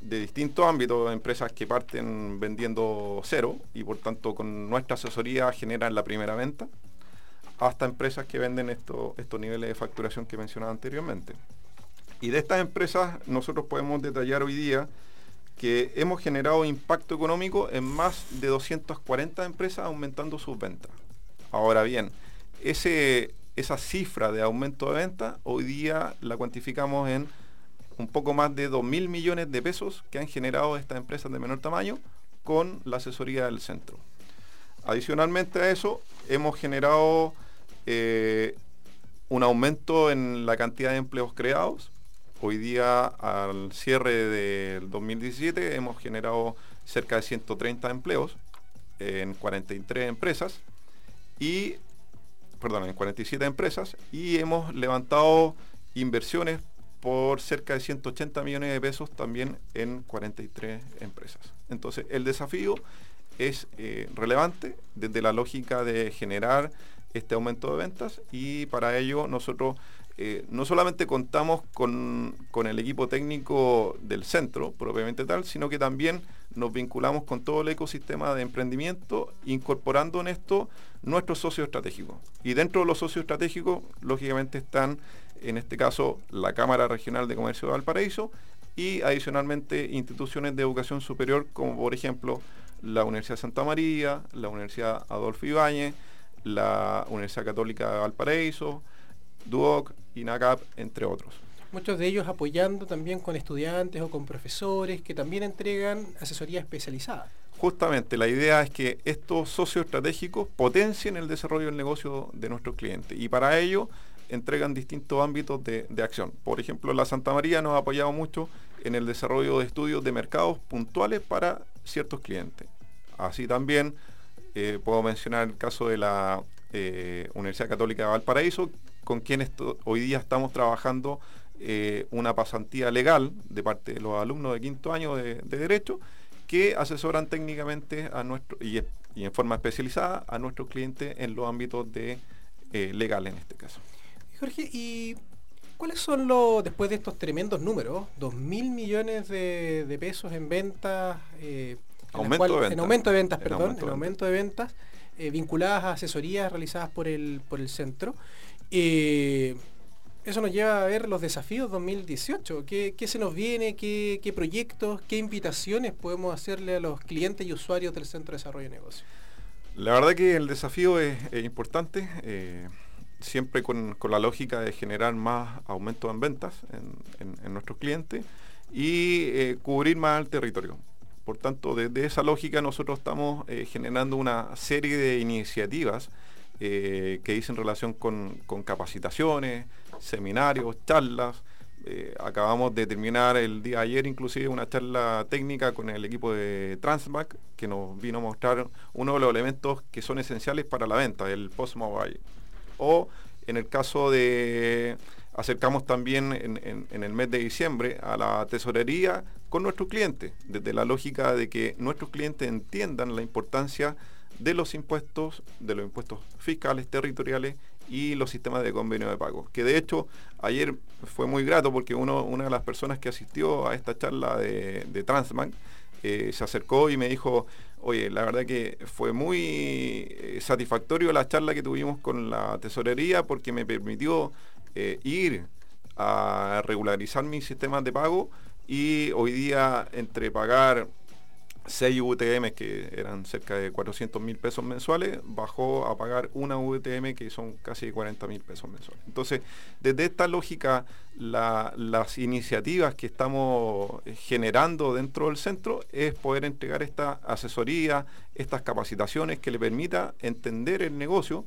de distintos ámbitos, empresas que parten vendiendo cero y por tanto con nuestra asesoría generan la primera venta, hasta empresas que venden estos niveles de facturación que mencionaba anteriormente. Y de estas empresas nosotros podemos detallar hoy día que hemos generado impacto económico en más de 240 empresas aumentando sus ventas. Ahora bien, ese, esa cifra de aumento de venta hoy día la cuantificamos en un poco más de 2 mil millones de pesos que han generado estas empresas de menor tamaño con la asesoría del centro. Adicionalmente a eso, hemos generado eh, un aumento en la cantidad de empleos creados. Hoy día, al cierre del 2017, hemos generado cerca de 130 empleos en 43 empresas y, perdón, en 47 empresas y hemos levantado inversiones por cerca de 180 millones de pesos también en 43 empresas. Entonces, el desafío es eh, relevante desde la lógica de generar este aumento de ventas y para ello nosotros eh, no solamente contamos con, con, el equipo técnico del centro, propiamente tal, sino que también nos vinculamos con todo el ecosistema de emprendimiento, incorporando en esto nuestros socios estratégicos. Y dentro de los socios estratégicos, lógicamente están, en este caso, la Cámara Regional de Comercio de Valparaíso y adicionalmente instituciones de educación superior, como por ejemplo la Universidad de Santa María, la Universidad Adolfo Ibáñez, la Universidad Católica de Valparaíso, DUOC, INACAP, entre otros. Muchos de ellos apoyando también con estudiantes o con profesores que también entregan asesoría especializada. Justamente, la idea es que estos socios estratégicos potencien el desarrollo del negocio de nuestros clientes y para ello entregan distintos ámbitos de, de, acción. Por ejemplo, la Santa María nos ha apoyado mucho en el desarrollo de estudios de mercados puntuales para ciertos clientes. Así también eh, puedo mencionar el caso de la eh, Universidad Católica de Valparaíso, con quienes hoy día estamos trabajando eh, una pasantía legal de parte de los alumnos de quinto año de, Derecho que asesoran técnicamente a nuestro y, en forma especializada a nuestros clientes en los ámbitos de legal en este caso. Jorge, ¿y cuáles son los, después de estos tremendos números, dos mil millones de, pesos en ventas, en aumento de ventas, perdón, en aumento de ventas, eh, vinculadas a asesorías realizadas por el, por el centro. Eh, eso nos lleva a ver los desafíos 2018. ¿Qué, se nos viene? ¿Qué, proyectos? ¿Qué invitaciones podemos hacerle a los clientes y usuarios del Centro de Desarrollo de Negocios? La verdad que el desafío es, importante, eh, siempre con, la lógica de generar más aumento en ventas en, nuestros clientes y cubrir más el territorio. Por tanto, desde esa lógica nosotros estamos eh, generando una serie de iniciativas eh, que dicen relación con, capacitaciones, seminarios, charlas. Eh, acabamos de terminar el día de ayer inclusive una charla técnica con el equipo de Transmac que nos vino a mostrar uno de los elementos que son esenciales para la venta, el post-mobile. O en el caso de acercamos también en, el mes de diciembre a la tesorería con nuestros clientes, desde la lógica de que nuestros clientes entiendan la importancia de los impuestos, de los impuestos fiscales, territoriales y los sistemas de convenio de pago. Que de hecho ayer fue muy grato porque uno, una de las personas que asistió a esta charla de, de Transbank eh, se acercó y me dijo, oye, la verdad que fue muy eh, satisfactorio la charla que tuvimos con la tesorería porque me permitió eh, ir a regularizar mis sistemas de pago y hoy día entre pagar 6 VTM que eran cerca de 400 mil pesos mensuales, bajó a pagar una VTM que son casi 40 mil pesos mensuales. Entonces, desde esta lógica, las iniciativas que estamos generando dentro del centro es poder entregar esta asesoría, estas capacitaciones que le permita entender el negocio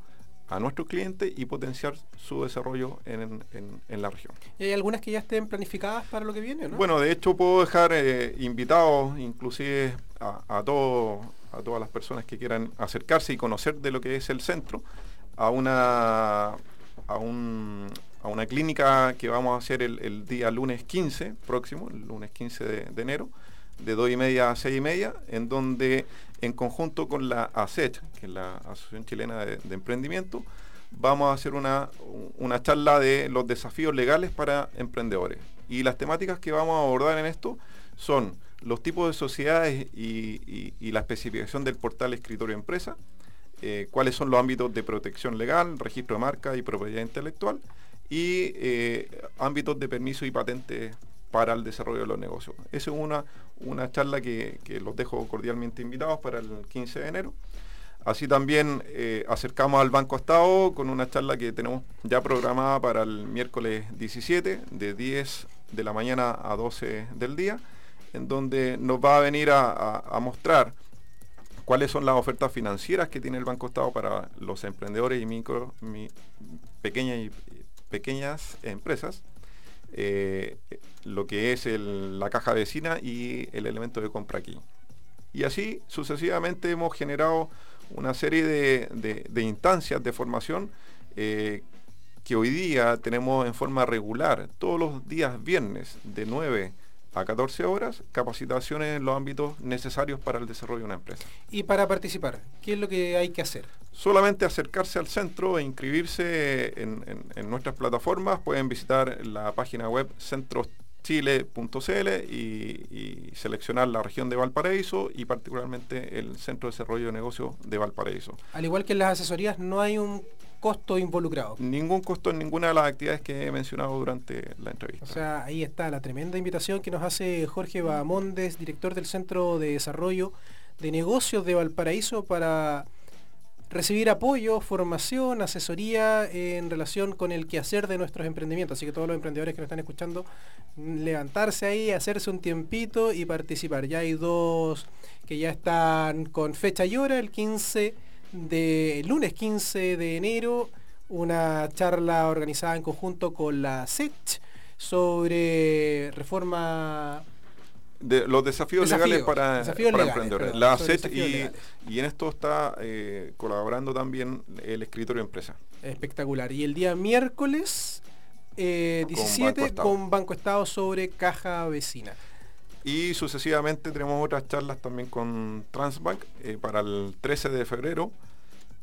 a nuestros clientes y potenciar su desarrollo en, la región. ¿Y hay algunas que ya estén planificadas para lo que viene? ¿no? Bueno, de hecho puedo dejar eh, invitados inclusive a, a, a todas las personas que quieran acercarse y conocer de lo que es el centro a una, a, un, a una clínica que vamos a hacer el, día lunes 15 próximo, el lunes 15 de, enero, de 2 y media a 6 y media, en donde en conjunto con la ASET, que es la Asociación Chilena de, Emprendimiento, vamos a hacer una, charla de los desafíos legales para emprendedores. Y las temáticas que vamos a abordar en esto son los tipos de sociedades y, la especificación del portal escritorio empresa, eh, cuáles son los ámbitos de protección legal, registro de marca y propiedad intelectual, y eh, ámbitos de permiso y patente para el desarrollo de los negocios. Esa es una, una charla que, los dejo cordialmente invitados para el 15 de enero. Así también eh, acercamos al Banco Estado con una charla que tenemos ya programada para el miércoles 17, de 10 de la mañana a 12 del día, en donde nos va a venir a, mostrar cuáles son las ofertas financieras que tiene el Banco Estado para los emprendedores y micro, pequeñas y pequeñas empresas, eh, lo que es la caja vecina y el elemento de compra aquí. Y así sucesivamente hemos generado una serie de, instancias de formación eh, que hoy día tenemos en forma regular, todos los días viernes, de 9 a 14 horas, capacitaciones en los ámbitos necesarios para el desarrollo de una empresa. Y para participar, ¿qué es lo que hay que hacer? Solamente acercarse al centro e inscribirse en, nuestras plataformas. Pueden visitar la página web centros chile.cl y, seleccionar la región de Valparaíso y particularmente el Centro de Desarrollo de Negocios de Valparaíso. Al igual que en las asesorías, no hay un costo involucrado. Ningún costo en ninguna de las actividades que he mencionado durante la entrevista. O sea, ahí está la tremenda invitación que nos hace Jorge Bahamondes, director del Centro de Desarrollo de Negocios de Valparaíso, para recibir apoyo, formación, asesoría en relación con el quehacer de nuestros emprendimientos. Así que todos los emprendedores que nos están escuchando, levantarse ahí, hacerse un tiempito y participar. Ya hay dos que ya están con fecha y hora, el 15 de lunes 15 de enero, una charla organizada en conjunto con la SET sobre reforma de los desafíos legales para, emprendedores. La CET y, en esto está eh, colaborando también el escritorio empresa. Espectacular. Y el día miércoles 17 eh, con Banco, Estado sobre caja vecina. Y sucesivamente tenemos otras charlas también con Transbank eh, para el 13 de febrero,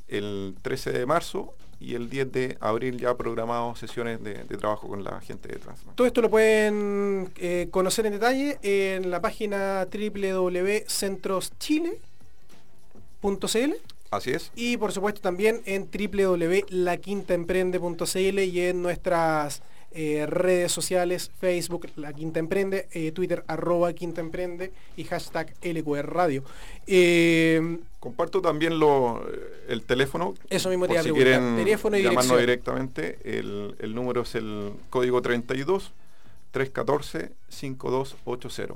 el 13 de marzo y el 10 de abril ya programado sesiones de, trabajo con la gente de Transbank. Todo esto lo pueden eh, conocer en detalle en la página www.centroschile.cl. Así es. Y por supuesto también en www.laquintaemprende.cl y en nuestras eh, redes sociales, Facebook, La Quinta Emprende, eh, Twitter, arroba Quinta Emprende y hashtag LQR Radio. Eh, Comparto también lo, el teléfono. Eso mismo te si quieren teléfono y llamarnos directamente. El, el, número es el código 32 314 5280.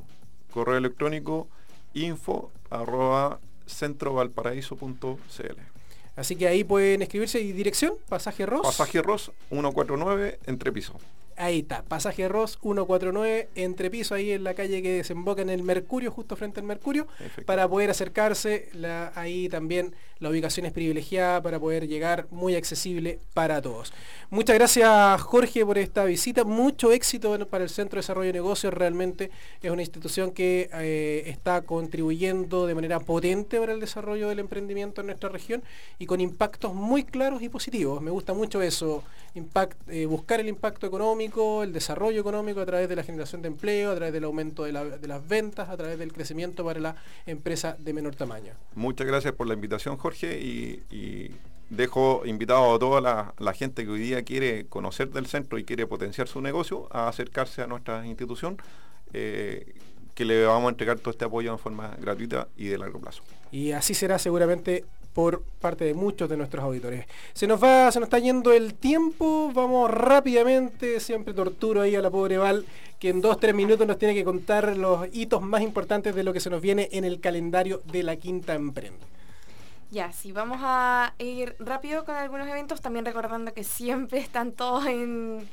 Correo electrónico info arroba centrovalparaíso.cl. Así que ahí pueden escribirse y dirección, Pasaje Ross. Pasaje Ross 149 entre piso. Ahí está, pasaje Ross 149, entre piso, ahí en la calle que desemboca en el Mercurio, justo frente al Mercurio, para poder acercarse. ahí también la ubicación es privilegiada para poder llegar muy accesible para todos. Muchas gracias Jorge por esta visita, mucho éxito para el Centro de Desarrollo de Negocios, realmente es una institución que eh, está contribuyendo de manera potente para el desarrollo del emprendimiento en nuestra región y con impactos muy claros y positivos. Me gusta mucho eso, eh, buscar el impacto económico, el desarrollo económico a través de la generación de empleo, a través del aumento de, las ventas, a través del crecimiento para la empresa de menor tamaño. Muchas gracias por la invitación, Jorge, y, dejo invitado a toda la, gente que hoy día quiere conocer del centro y quiere potenciar su negocio a acercarse a nuestra institución. Eh, que le vamos a entregar todo este apoyo en forma gratuita y de largo plazo. Y así será seguramente por parte de muchos de nuestros auditores. Se nos va, se nos está yendo el tiempo, vamos rápidamente, siempre torturo ahí a la pobre Val, que en dos, tres minutos nos tiene que contar los hitos más importantes de lo que se nos viene en el calendario de la Quinta Emprende. Ya, sí, vamos a ir rápido con algunos eventos, también recordando que siempre están todos en,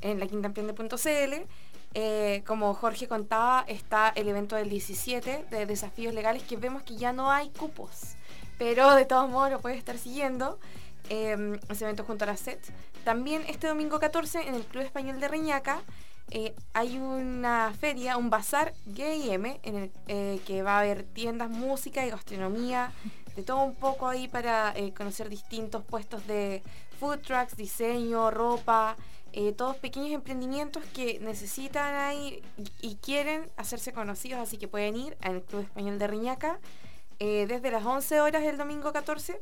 en la quintaemprende.cl. Eh, como Jorge contaba, está el evento del 17 de desafíos legales que vemos que ya no hay cupos pero de todos modos lo puedes estar siguiendo. Eh, ese evento junto a la SET. También este domingo 14 en el Club Español de Reñaca eh, hay una feria, un bazar gay en el eh, que va a haber tiendas, música y gastronomía, de todo un poco ahí para conocer distintos puestos de food trucks, diseño, ropa, todos pequeños emprendimientos que necesitan ahí y, quieren hacerse conocidos, así que pueden ir al Club Español de Riñaca eh, desde las 11 horas del domingo 14.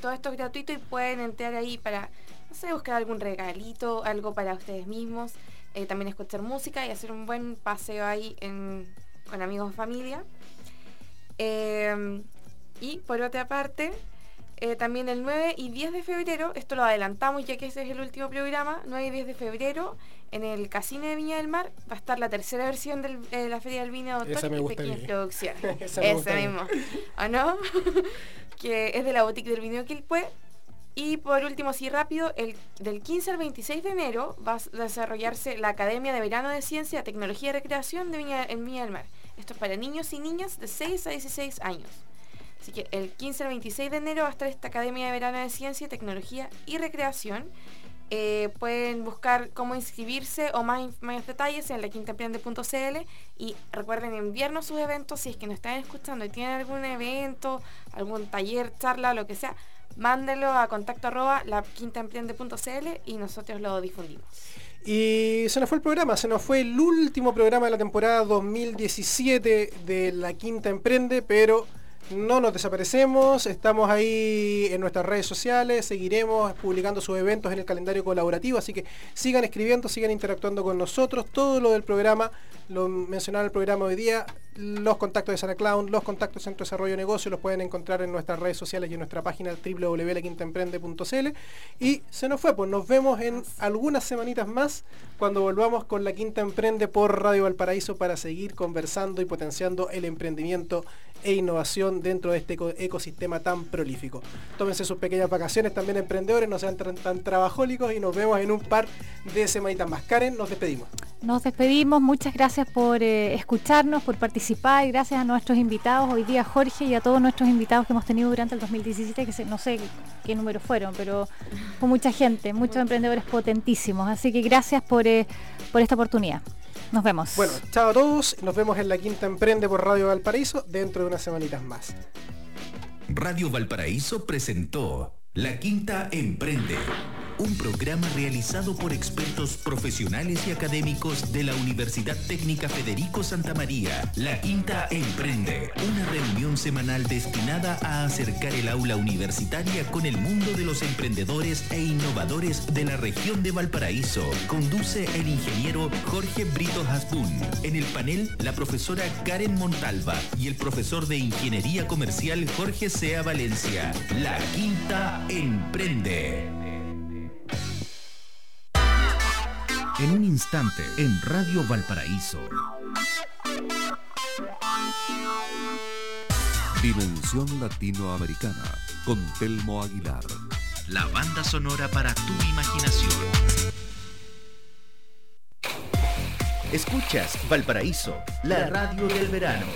Todo esto es gratuito y pueden entrar ahí para, no sé, buscar algún regalito, algo para ustedes mismos. Eh, también escuchar música y hacer un buen paseo ahí con amigos o familia. Eh, y por otra parte, eh, también el 9 y 10 de febrero, esto lo adelantamos ya que este es el último programa, 9 y 10 de febrero, en el Casino de Viña del Mar va a estar la tercera versión de la Feria del Vino Autor y Pequeñas Producciones. Ese mismo. ¿O no? [LAUGHS] que es de la Boutique del Vino Quilpue. Y por último, así rápido, el, del 15 al 26 de enero va a desarrollarse la Academia de Verano de Ciencia, Tecnología y Recreación de Viña, en Viña del Mar. Esto es para niños y niñas de 6 a 16 años. Así que el 15 al 26 de enero va a estar esta Academia de Verano de Ciencia, Tecnología y Recreación. Eh, pueden buscar cómo inscribirse o más, detalles en la quintaemprende.cl y recuerden enviarnos sus eventos si es que nos están escuchando y tienen algún evento, algún taller, charla, lo que sea, mándenlo a contacto arroba la quintaemprende.cl y nosotros lo difundimos. Y se nos fue el programa, se nos fue el último programa de la temporada 2017 de La Quinta Emprende, pero no nos desaparecemos, estamos ahí en nuestras redes sociales, seguiremos publicando sus eventos en el calendario colaborativo, así que sigan escribiendo, sigan interactuando con nosotros, todo lo del programa, lo mencionaba el programa hoy día, los contactos de Sara Clown, los contactos de Centro de Desarrollo de Negocio los pueden encontrar en nuestras redes sociales y en nuestra página www.laquintaemprende.cl y se nos fue, pues nos vemos en algunas semanitas más cuando volvamos con La Quinta Emprende por Radio Valparaíso para seguir conversando y potenciando el emprendimiento e innovación dentro de este ecosistema tan prolífico. Tómense sus pequeñas vacaciones también emprendedores, no sean tan, trabajólicos y nos vemos en un par de semanitas más. Karen, nos despedimos. Nos despedimos, muchas gracias por eh, escucharnos, por participar y gracias a nuestros invitados, hoy día Jorge y a todos nuestros invitados que hemos tenido durante el 2017, que no sé qué números fueron, pero fue mucha gente, muchos emprendedores potentísimos. Así que gracias por, eh, por esta oportunidad. Nos vemos. Bueno, chao a todos. Nos vemos en la Quinta Emprende por Radio Valparaíso dentro de unas semanitas más. Radio Valparaíso presentó La Quinta Emprende un programa realizado por expertos profesionales y académicos de la Universidad Técnica Federico Santa María. La Quinta Emprende, una reunión semanal destinada a acercar el aula universitaria con el mundo de los emprendedores e innovadores de la región de Valparaíso. Conduce el ingeniero Jorge Brito Hasbun. En el panel, la profesora Karen Montalva y el profesor de Ingeniería Comercial Jorge Sea Valencia. La Quinta Emprende. En un instante, en Radio Valparaíso. Dimensión Latinoamericana con Telmo Aguilar. La banda sonora para tu imaginación. Escuchas Valparaíso, la radio del verano.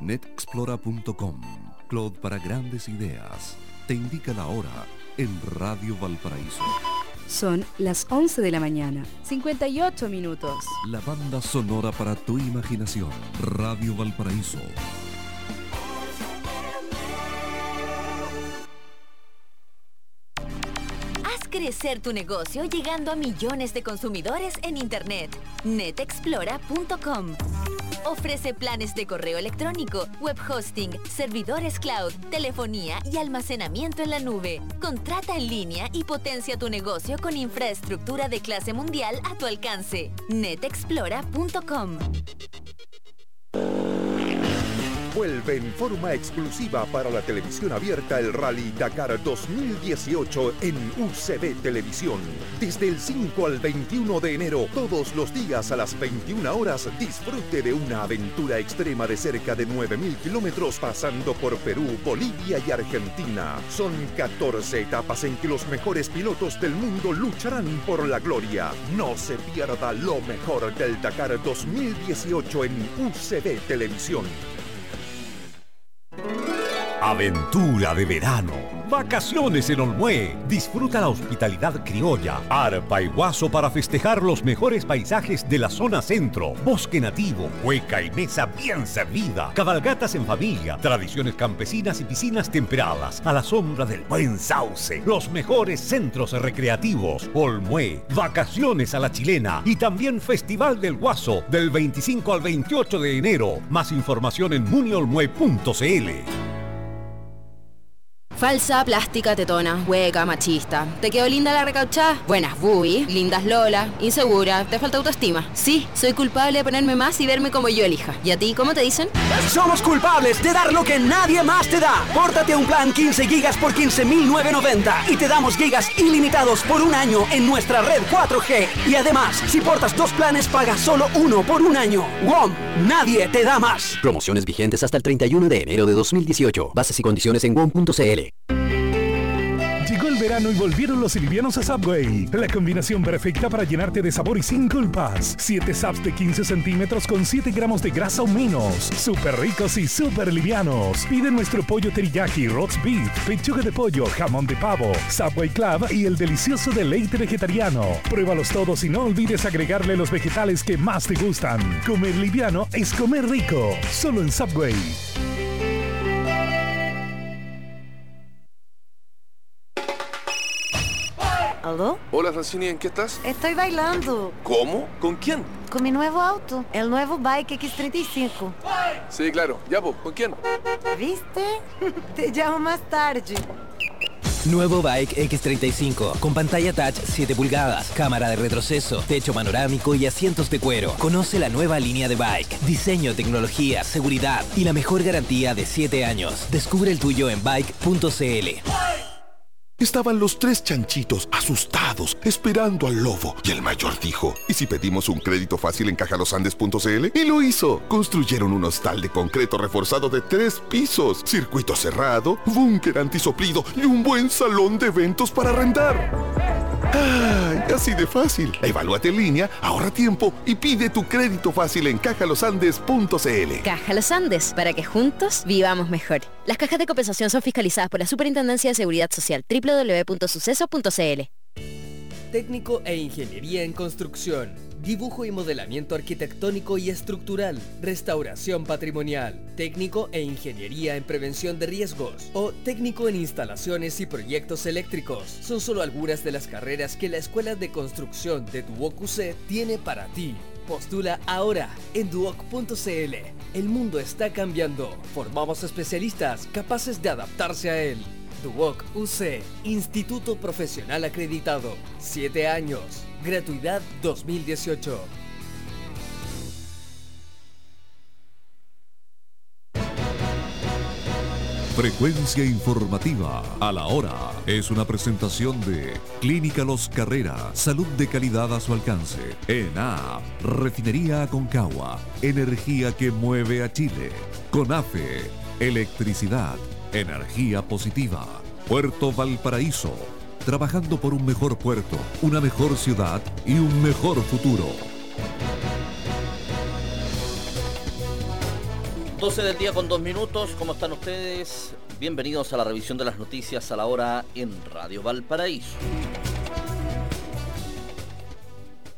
Netexplora.com, Cloud para grandes ideas. Te indica la hora en Radio Valparaíso. Son las 11 de la mañana, 58 minutos. La banda sonora para tu imaginación. Radio Valparaíso. Haz crecer tu negocio llegando a millones de consumidores en Internet. netexplora.com Ofrece planes de correo electrónico, web hosting, servidores cloud, telefonía y almacenamiento en la nube. Contrata en línea y potencia tu negocio con infraestructura de clase mundial a tu alcance. netexplora.com Vuelve en forma exclusiva para la televisión abierta el Rally Dakar 2018 en UCB Televisión. Desde el 5 al 21 de enero, todos los días a las 21 horas, disfrute de una aventura extrema de cerca de 9.000 kilómetros pasando por Perú, Bolivia y Argentina. Son 14 etapas en que los mejores pilotos del mundo lucharán por la gloria. No se pierda lo mejor del Dakar 2018 en UCB Televisión. Aventura de verano. Vacaciones en Olmué. Disfruta la hospitalidad criolla. Arpa y guaso para festejar los mejores paisajes de la zona centro. Bosque nativo, hueca y mesa bien servida. Cabalgatas en familia. Tradiciones campesinas y piscinas temperadas. A la sombra del buen sauce. Los mejores centros recreativos. Olmué. Vacaciones a la chilena. Y también Festival del Guaso. Del 25 al 28 de enero. Más información en muniolmue.cl. Falsa, plástica, tetona, hueca, machista. ¿Te quedó linda la recauchada? Buenas bubi, lindas Lola, insegura, te falta autoestima. Sí, soy culpable de ponerme más y verme como yo elija. ¿Y a ti cómo te dicen? Somos culpables de dar lo que nadie más te da. Pórtate a un plan 15 gigas por 15.990 y te damos gigas ilimitados por un año en nuestra red 4G. Y además, si portas dos planes, pagas solo uno por un año. WOM, nadie te da más. Promociones vigentes hasta el 31 de enero de 2018. Bases y condiciones en WOM.cl. Llegó el verano y volvieron los livianos a Subway. La combinación perfecta para llenarte de sabor y sin culpas. 7 subs de 15 centímetros con 7 gramos de grasa o menos. Súper ricos y súper livianos. Pide nuestro pollo teriyaki, roast beef, pechuga de pollo, jamón de pavo, Subway Club y el delicioso deleite vegetariano. Pruébalos todos y no olvides agregarle los vegetales que más te gustan. Comer liviano es comer rico. Solo en Subway. ¿Aló? Hola Francini, ¿en qué estás? Estoy bailando. ¿Cómo? ¿Con quién? Con mi nuevo auto, el nuevo Bike X35. Sí, claro. Ya, pues, ¿con quién? ¿Viste? [LAUGHS] Te llamo más tarde. Nuevo Bike X35, con pantalla touch 7 pulgadas, cámara de retroceso, techo panorámico y asientos de cuero. Conoce la nueva línea de Bike. Diseño, tecnología, seguridad y la mejor garantía de 7 años. Descubre el tuyo en bike.cl. Estaban los tres chanchitos asustados, esperando al lobo. Y el mayor dijo, ¿y si pedimos un crédito fácil en cajalosandes.cl? Y lo hizo. Construyeron un hostal de concreto reforzado de tres pisos, circuito cerrado, búnker antisoplido y un buen salón de eventos para arrendar. ¡Ay! Así de fácil. Evalúate en línea, ahorra tiempo y pide tu crédito fácil en cajalosandes.cl. Caja Los Andes, para que juntos vivamos mejor. Las cajas de compensación son fiscalizadas por la Superintendencia de Seguridad Social www.suceso.cl. Técnico e Ingeniería en Construcción. Dibujo y modelamiento arquitectónico y estructural. Restauración patrimonial. Técnico e Ingeniería en Prevención de Riesgos. O técnico en Instalaciones y Proyectos Eléctricos. Son solo algunas de las carreras que la Escuela de Construcción de Duoc UC tiene para ti. Postula ahora en duoc.cl. El mundo está cambiando. Formamos especialistas capaces de adaptarse a él. Duoc UC, Instituto Profesional Acreditado. 7 años. Gratuidad 2018. Frecuencia informativa a la hora. Es una presentación de Clínica Los Carrera. Salud de calidad a su alcance. ENAP. Refinería Aconcagua. Energía que mueve a Chile. CONAFE. Electricidad. Energía positiva. Puerto Valparaíso. Trabajando por un mejor puerto, una mejor ciudad y un mejor futuro. 12 del día con dos minutos, ¿cómo están ustedes? Bienvenidos a la revisión de las noticias a la hora en Radio Valparaíso.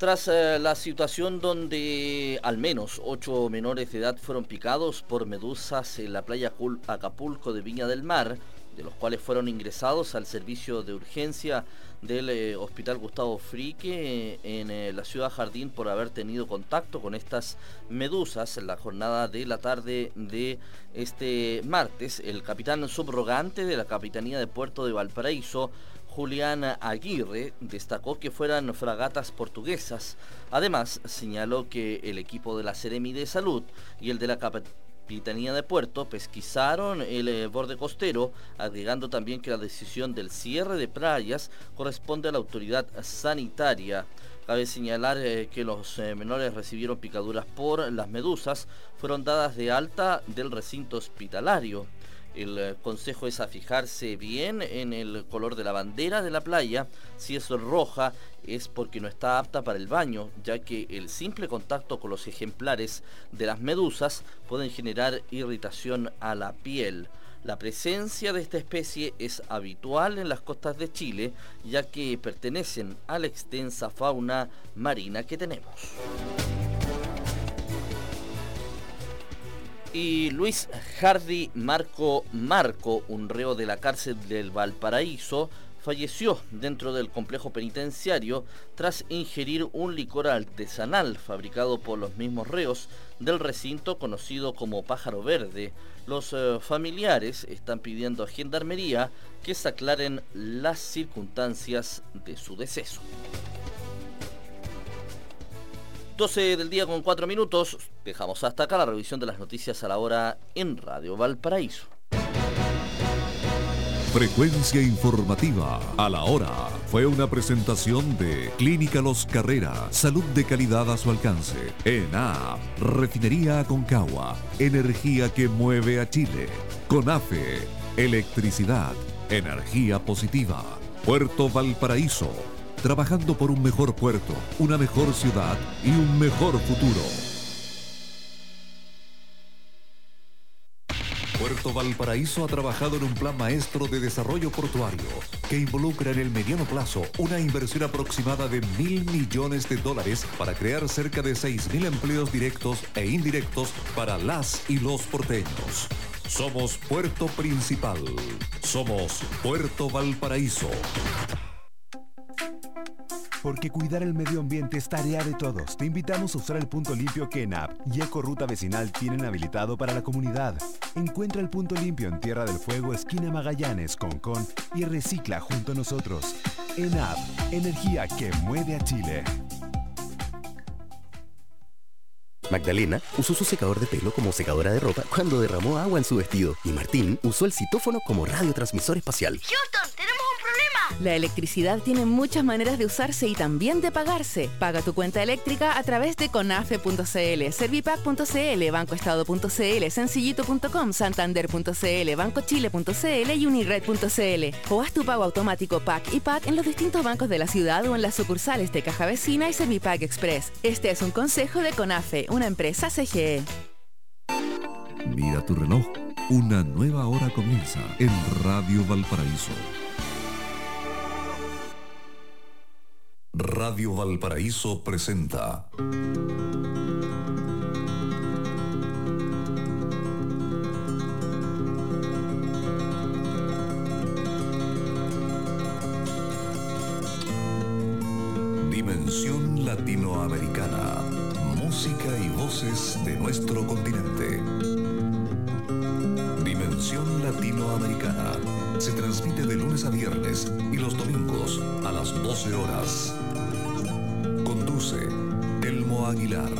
Tras eh, la situación donde al menos ocho menores de edad fueron picados por medusas en la playa Acapulco de Viña del Mar, de los cuales fueron ingresados al servicio de urgencia del eh, Hospital Gustavo Frique en eh, la ciudad Jardín por haber tenido contacto con estas medusas en la jornada de la tarde de este martes. El capitán subrogante de la Capitanía de Puerto de Valparaíso, Julián Aguirre, destacó que fueran fragatas portuguesas. Además, señaló que el equipo de la Seremi de Salud y el de la Capitanía de Puerto pesquisaron el eh, borde costero, agregando también que la decisión del cierre de playas corresponde a la autoridad sanitaria. Cabe señalar eh, que los eh, menores recibieron picaduras por las medusas, fueron dadas de alta del recinto hospitalario. El eh, consejo es a fijarse bien en el color de la bandera de la playa. Si es roja es porque no está apta para el baño, ya que el simple contacto con los ejemplares de las medusas pueden generar irritación a la piel. La presencia de esta especie es habitual en las costas de Chile, ya que pertenecen a la extensa fauna marina que tenemos. Y Luis Hardy Marco Marco, un reo de la cárcel del Valparaíso, falleció dentro del complejo penitenciario tras ingerir un licor artesanal fabricado por los mismos reos del recinto conocido como Pájaro Verde. Los eh, familiares están pidiendo a Gendarmería que se aclaren las circunstancias de su deceso. 12 del día con 4 minutos. Dejamos hasta acá la revisión de las noticias a la hora en Radio Valparaíso. Frecuencia informativa a la hora. Fue una presentación de Clínica Los Carrera. Salud de calidad a su alcance. ENAP. Refinería Aconcagua. Energía que mueve a Chile. CONAFE. Electricidad. Energía positiva. Puerto Valparaíso. Trabajando por un mejor puerto, una mejor ciudad y un mejor futuro. Puerto Valparaíso ha trabajado en un plan maestro de desarrollo portuario que involucra en el mediano plazo una inversión aproximada de mil millones de dólares para crear cerca de mil empleos directos e indirectos para las y los porteños. Somos Puerto Principal. Somos Puerto Valparaíso. Porque cuidar el medio ambiente es tarea de todos. Te invitamos a usar el punto limpio que ENAP y Ecoruta Vecinal tienen habilitado para la comunidad. Encuentra el punto limpio en Tierra del Fuego, esquina Magallanes, Concón y recicla junto a nosotros. ENAP, energía que mueve a Chile. Magdalena usó su secador de pelo como secadora de ropa cuando derramó agua en su vestido. Y Martín usó el citófono como radiotransmisor espacial. Houston, tenemos. La electricidad tiene muchas maneras de usarse y también de pagarse. Paga tu cuenta eléctrica a través de conafe.cl, servipac.cl, bancoestado.cl, sencillito.com, santander.cl, bancochile.cl y unired.cl. O haz tu pago automático PAC y PAC en los distintos bancos de la ciudad o en las sucursales de Caja Vecina y Servipac Express. Este es un consejo de Conafe, una empresa. CGE. Mira tu reloj. Una nueva hora comienza en Radio Valparaíso. Radio Valparaíso presenta Dimensión Latinoamericana. Música y voces de nuestro continente. Dimensión Latinoamericana. Se transmite de lunes a viernes y los domingos a las 12 horas. Conduce Elmo Aguilar.